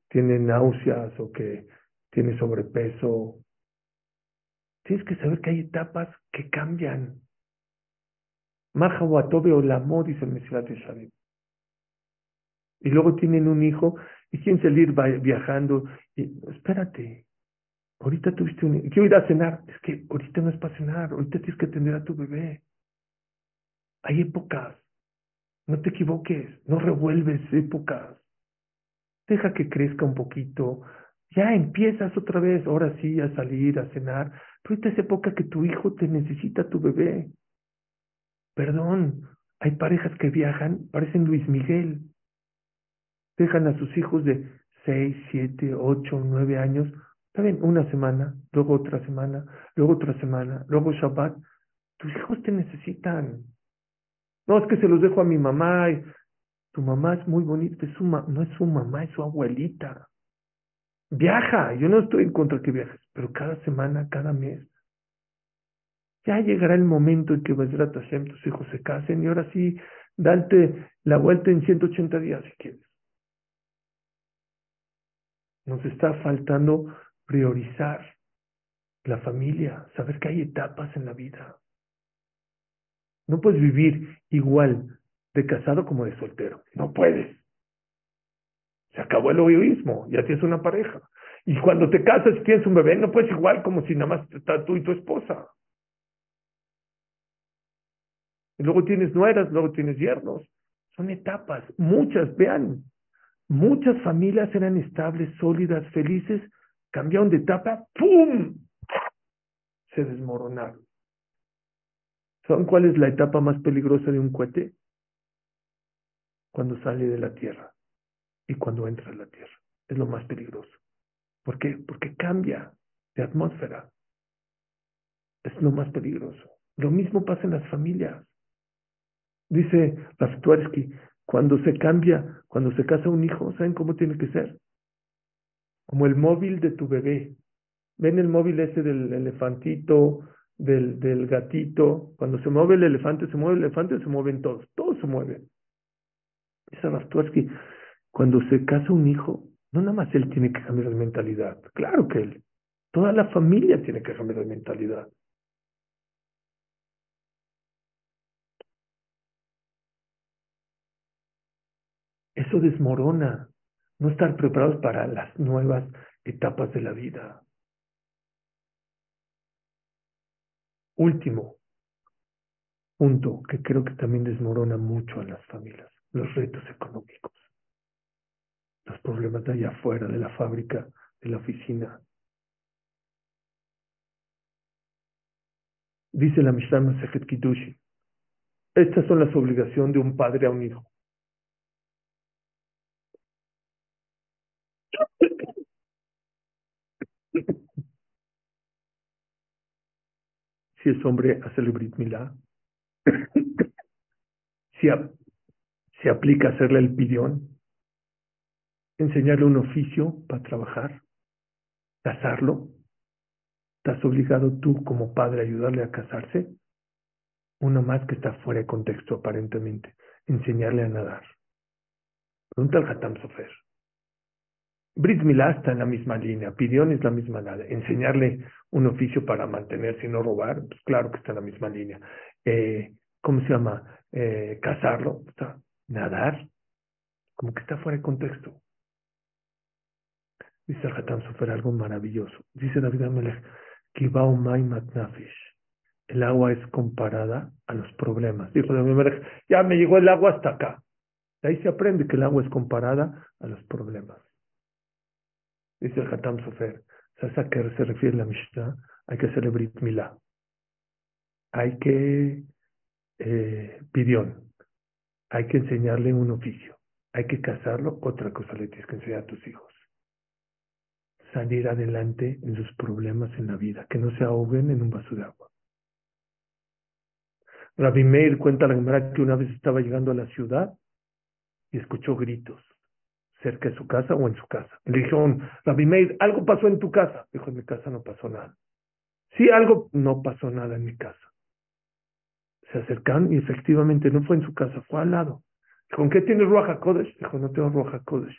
tiene náuseas o que tiene sobrepeso. Tienes que saber que hay etapas que cambian. Maja o la dice el Mesilat Shabim. Y luego tienen un hijo y quieren salir viajando. Y, espérate, ahorita tuviste un quiero ir a cenar. Es que ahorita no es para cenar, ahorita tienes que atender a tu bebé. Hay épocas. No te equivoques, no revuelves épocas. Deja que crezca un poquito. Ya empiezas otra vez, ahora sí, a salir, a cenar. Pero ahorita es época que tu hijo te necesita, tu bebé. Perdón, hay parejas que viajan, parecen Luis Miguel. Dejan a sus hijos de seis, siete, ocho, nueve años, ¿saben? Una semana, luego otra semana, luego otra semana, luego Shabbat. Tus hijos te necesitan. No, es que se los dejo a mi mamá. Tu mamá es muy bonita, es su no es su mamá, es su abuelita. Viaja, yo no estoy en contra que viajes, pero cada semana, cada mes. Ya llegará el momento en que Bezrat Hashem, tus hijos se casen y ahora sí, darte la vuelta en 180 días si quieres. Nos está faltando priorizar la familia, saber que hay etapas en la vida. No puedes vivir igual de casado como de soltero. No puedes. Se acabó el egoísmo, ya tienes una pareja. Y cuando te casas y tienes un bebé, no puedes igual como si nada más estás tú y tu esposa. Y luego tienes nueras, luego tienes yernos. Son etapas, muchas, vean, Muchas familias eran estables, sólidas, felices, cambiaron de etapa, ¡pum! Se desmoronaron. ¿Saben cuál es la etapa más peligrosa de un cohete? Cuando sale de la Tierra y cuando entra a la Tierra. Es lo más peligroso. ¿Por qué? Porque cambia de atmósfera. Es lo más peligroso. Lo mismo pasa en las familias. Dice Raftuarsky, cuando se cambia, cuando se casa un hijo, ¿saben cómo tiene que ser? Como el móvil de tu bebé. ¿Ven el móvil ese del elefantito, del, del gatito? Cuando se mueve el elefante, se mueve el elefante, se mueven todos. Todos se mueven. Esa Raftuarsky, cuando se casa un hijo, no nada más él tiene que cambiar de mentalidad. Claro que él. Toda la familia tiene que cambiar de mentalidad. Eso desmorona, no estar preparados para las nuevas etapas de la vida. Último punto que creo que también desmorona mucho a las familias, los retos económicos, los problemas de allá afuera, de la fábrica, de la oficina. Dice la Mishnah Masejet Kitushi, estas son las obligaciones de un padre a un hijo. Si es hombre, Milá. si, se aplica hacerle el pidión, enseñarle un oficio para trabajar, casarlo. ¿Estás obligado tú como padre a ayudarle a casarse? Uno más que está fuera de contexto aparentemente. Enseñarle a nadar. Pregunta al Hatam Sofer. Brit Milá está en la misma línea, Pidión es la misma nada. Enseñarle un oficio para mantenerse y no robar, pues claro que está en la misma línea. Eh, ¿Cómo se llama? Eh, casarlo, está, nadar, como que está fuera de contexto. Dice el Hatam Sofer algo maravilloso. Dice David Amelech, Mai. El agua es comparada a los problemas. Dijo David Amelech, ya me llegó el agua hasta acá. De ahí se aprende que el agua es comparada a los problemas. Dice el Hatam Sofer, ¿sabes a qué se refiere la Mishnah? Hay que hacerle Brit Milá. Hay que eh, pidión. Hay que enseñarle un oficio. Hay que casarlo. Otra cosa le tienes que enseñar a tus hijos. Salir adelante en sus problemas en la vida. Que no se ahoguen en un vaso de agua. Rabbi Meir cuenta la Gemara que una vez estaba llegando a la ciudad y escuchó gritos cerca de su casa o en su casa. Le dijeron, Rabbi Meir, algo pasó en tu casa. Dijo, en mi casa no pasó nada. Sí, algo, no pasó nada en mi casa. Se acercaron y efectivamente no fue en su casa, fue al lado. ¿Con qué tienes Ruaja Kodesh? Dijo, no tengo Ruaja Kodesh.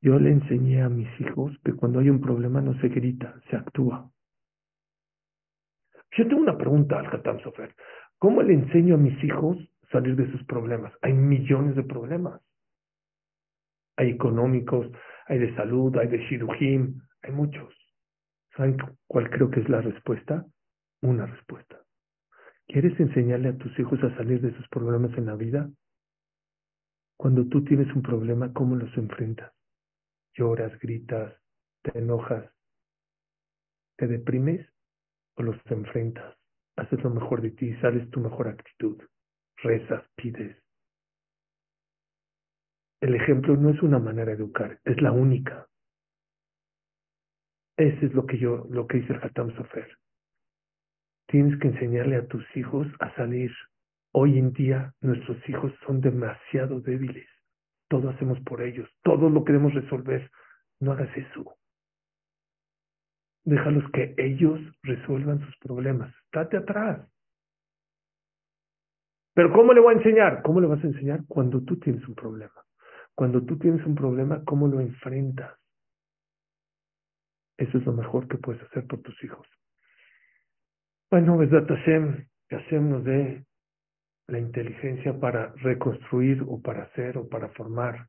Yo le enseñé a mis hijos que cuando hay un problema no se grita, se actúa. Yo tengo una pregunta al Hatam Sofer. ¿Cómo le enseño a mis hijos salir de sus problemas? Hay millones de problemas. Hay económicos, hay de salud, hay de shirujim, hay muchos. ¿Saben cuál creo que es la respuesta? Una respuesta. ¿Quieres enseñarle a tus hijos a salir de sus problemas en la vida? Cuando tú tienes un problema, ¿cómo los enfrentas? ¿Lloras, gritas, te enojas, te deprimes o los enfrentas? Haces lo mejor de ti, sales tu mejor actitud, rezas, pides. El ejemplo no es una manera de educar, es la única. Ese es lo que yo, lo que dice el Hatam Sofer. Tienes que enseñarle a tus hijos a salir. Hoy en día nuestros hijos son demasiado débiles. Todo hacemos por ellos. Todo lo queremos resolver. No hagas eso. Déjalos que ellos resuelvan sus problemas. Estate atrás. Pero ¿cómo le voy a enseñar? ¿Cómo le vas a enseñar cuando tú tienes un problema? Cuando tú tienes un problema, ¿cómo lo enfrentas? Eso es lo mejor que puedes hacer por tus hijos. Bueno, Besdat Hashem, que Hashem nos la inteligencia para reconstruir o para hacer o para formar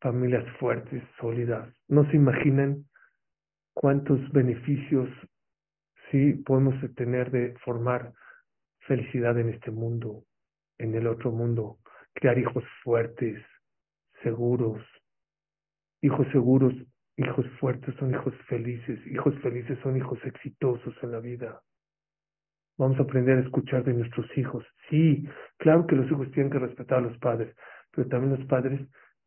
familias fuertes, sólidas. No se imaginan cuántos beneficios sí podemos tener de formar felicidad en este mundo, en el otro mundo, crear hijos fuertes, seguros. Hijos seguros, hijos fuertes son hijos felices, hijos felices son hijos exitosos en la vida. Vamos a aprender a escuchar de nuestros hijos. Sí, claro que los hijos tienen que respetar a los padres, pero también los padres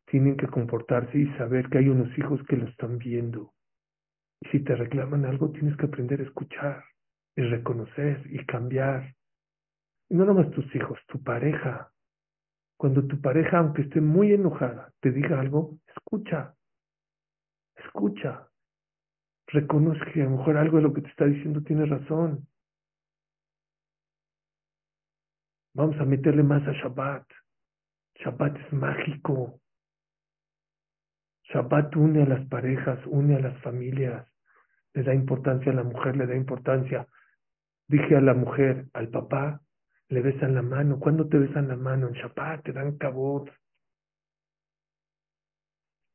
tienen que comportarse y saber que hay unos hijos que lo están viendo. Y si te reclaman algo, tienes que aprender a escuchar y reconocer y cambiar. Y no nomás tus hijos, tu pareja. Cuando tu pareja, aunque esté muy enojada, te diga algo, escucha. Escucha. Reconoce que a lo mejor algo de lo que te está diciendo tiene razón. Vamos a meterle más a Shabbat. Shabbat es mágico. Shabbat une a las parejas, une a las familias, le da importancia a la mujer, le da importancia. Dije a la mujer, al papá, le besan la mano. ¿Cuándo te besan la mano? En Shabbat te dan cabot.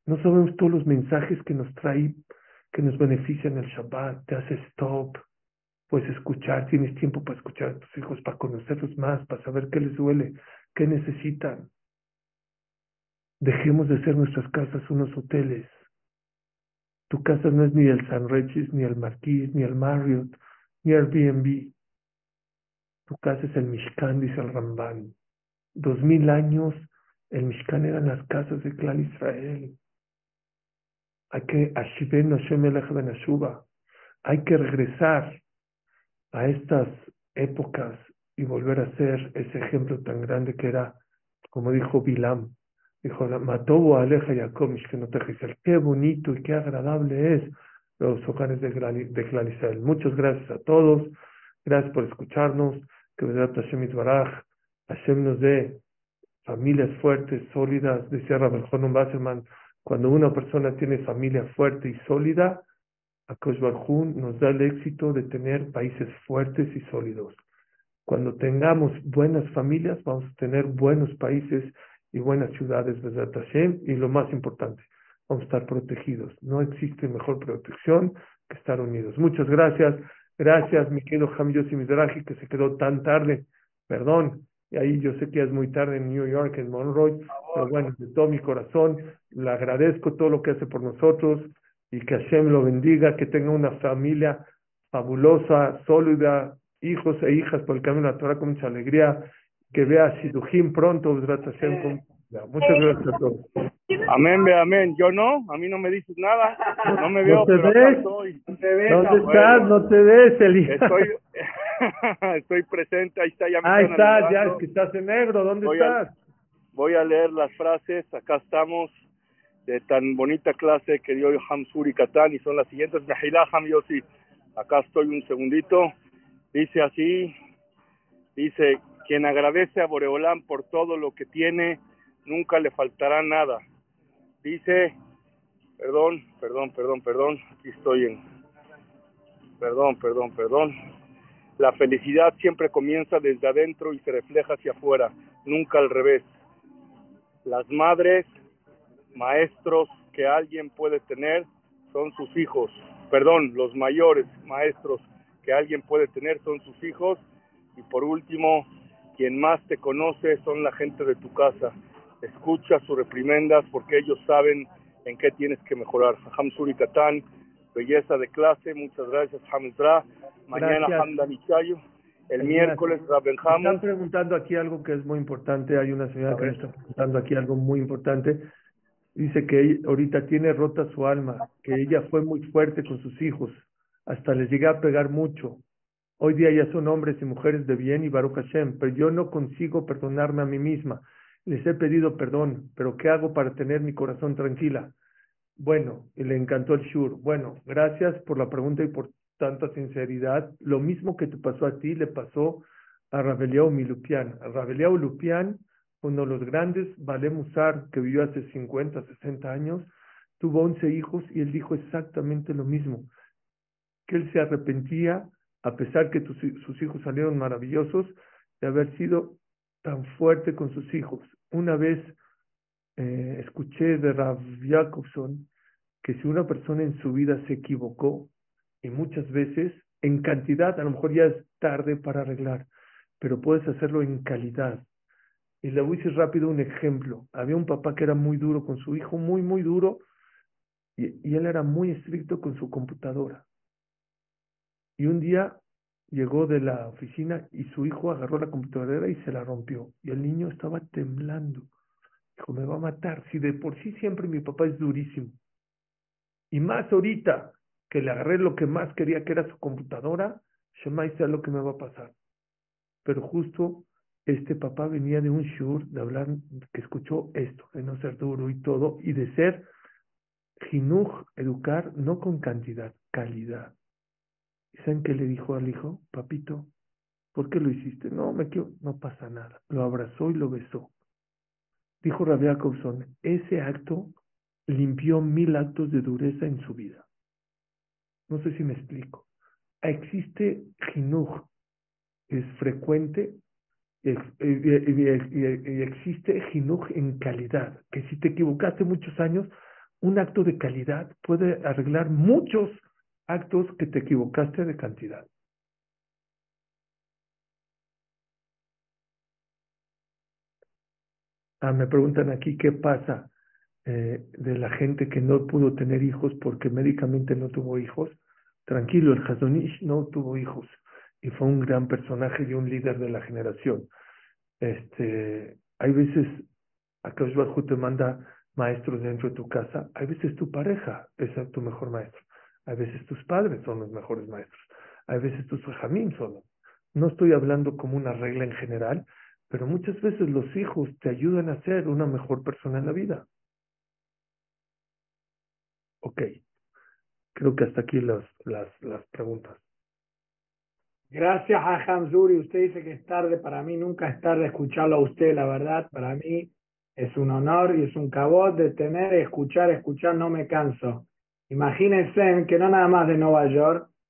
No sabemos todos los mensajes que nos trae, que nos benefician el Shabbat. Te hace stop. Puedes escuchar, tienes tiempo para escuchar a tus hijos, para conocerlos más, para saber qué les duele, qué necesitan. Dejemos de ser nuestras casas unos hoteles. Tu casa no es ni el San Regis, ni el Marquis, ni el Marriott, ni Airbnb. Tu casa es el Mishkan, dice el Ramban. Dos mil años el Mishkan eran las casas de Clan Israel. Hay que hay que regresar a estas épocas y volver a ser ese ejemplo tan grande que era, como dijo Bilam, Dijo, Matobo Aleja Israel. Qué bonito y qué agradable es los hogares de, de Israel. Muchas gracias a todos. Gracias por escucharnos. Que verdad Hashem Itbaraj. Hashem nos dé familias fuertes, sólidas. Decía Rabel Jonon Basserman, cuando una persona tiene familia fuerte y sólida, Akosh nos da el éxito de tener países fuertes y sólidos. Cuando tengamos buenas familias, vamos a tener buenos países y buenas ciudades, de Hashem, y lo más importante, vamos a estar protegidos. No existe mejor protección que estar unidos. Muchas gracias. Gracias, mi querido y Mizrahi, que se quedó tan tarde. Perdón, y ahí yo sé que es muy tarde en New York, en Monroe, pero bueno, de todo mi corazón, le agradezco todo lo que hace por nosotros y que Hashem lo bendiga, que tenga una familia fabulosa, sólida, hijos e hijas por el camino de la Torah con mucha alegría que vea Shidujim pronto, Hashem. Muchas gracias a todos. Amén, ve, amén. Yo no, a mí no me dices nada. No me veo, ¿No te ves? ¿Dónde estás? No te ves, Eli. Estoy, estoy presente, ahí está. Ya me ahí estás, ya es que estás en negro. ¿Dónde estás? voy a leer las frases. Acá estamos de tan bonita clase que dio Hamsur y Katán y son las siguientes. Ham Yossi. Acá estoy un segundito. Dice así, dice Quien agradece a Boreolán por todo lo que tiene, nunca le faltará nada. Dice, perdón, perdón, perdón, perdón, aquí estoy en, perdón, perdón, perdón. La felicidad siempre comienza desde adentro y se refleja hacia afuera, nunca al revés. Las madres, maestros que alguien puede tener son sus hijos. Perdón, los mayores maestros que alguien puede tener son sus hijos. Y por último, quien más te conoce son la gente de tu casa. Escucha sus reprimendas porque ellos saben en qué tienes que mejorar. Hamzuri Katán, belleza de clase, muchas gracias Hamzra. Mañana Hamda Michayo. El miércoles Rabenjamos. Están preguntando aquí algo que es muy importante. Hay una señora que me está preguntando aquí algo muy importante. Dice que ahorita tiene rota su alma, que ella fue muy fuerte con sus hijos, hasta les llega a pegar mucho. Hoy día ya son hombres y mujeres de bien y Baruch Hashem, pero yo no consigo perdonarme a mí misma. Les he pedido perdón, pero ¿qué hago para tener mi corazón tranquila? Bueno, le encantó el Shur. Bueno, gracias por la pregunta y por tanta sinceridad. Lo mismo que te pasó a ti le pasó a Rabeliao Milupian. Rabeliao Lupian, uno de los grandes, Vale Musar, que vivió hace 50, 60 años, tuvo 11 hijos y él dijo exactamente lo mismo, que él se arrepentía a pesar que sus hijos salieron maravillosos, de haber sido tan fuerte con sus hijos. Una vez eh, escuché de Rav Jacobson que si una persona en su vida se equivocó, y muchas veces en cantidad, a lo mejor ya es tarde para arreglar, pero puedes hacerlo en calidad. Y le voy a decir rápido un ejemplo. Había un papá que era muy duro con su hijo, muy, muy duro, y él era muy estricto con su computadora. Y un día llegó de la oficina y su hijo agarró la computadora y se la rompió. Y el niño estaba temblando. Dijo, me va a matar. Si de por sí siempre mi papá es durísimo. Y más ahorita que le agarré lo que más quería, que era su computadora, Shemai sea lo que me va a pasar. Pero justo este papá venía de un shur, de hablar, que escuchó esto, de no ser duro y todo, y de ser jinuj, educar, no con cantidad, calidad. ¿Y saben qué le dijo al hijo? Papito, ¿por qué lo hiciste? No, me quiero, no pasa nada. Lo abrazó y lo besó. Dijo Rabbi Jacobson, ese acto limpió mil actos de dureza en su vida. No sé si me explico. Existe jinuj, es frecuente y, existe jinuj en calidad, que si te equivocaste muchos años, un acto de calidad puede arreglar muchos actos que te equivocaste de cantidad. Ah, me preguntan aquí qué pasa eh, de la gente que no pudo tener hijos porque médicamente no tuvo hijos. Tranquilo, el Hazonish no tuvo hijos y fue un gran personaje y un líder de la generación. Este, hay veces, Akash Bajo te manda maestros dentro de tu casa, hay veces tu pareja es tu mejor maestro. A veces tus padres son los mejores maestros. A veces tus jamín son. No estoy hablando como una regla en general, pero muchas veces los hijos te ayudan a ser una mejor persona en la vida. Ok. Creo que hasta aquí las, las, las preguntas. Gracias a Hamzuri. Usted dice que es tarde. Para mí nunca es tarde escucharlo a usted, la verdad. Para mí es un honor y es un cabot de tener, escuchar, escuchar, no me canso. Imagínense que no nada más de Nueva York,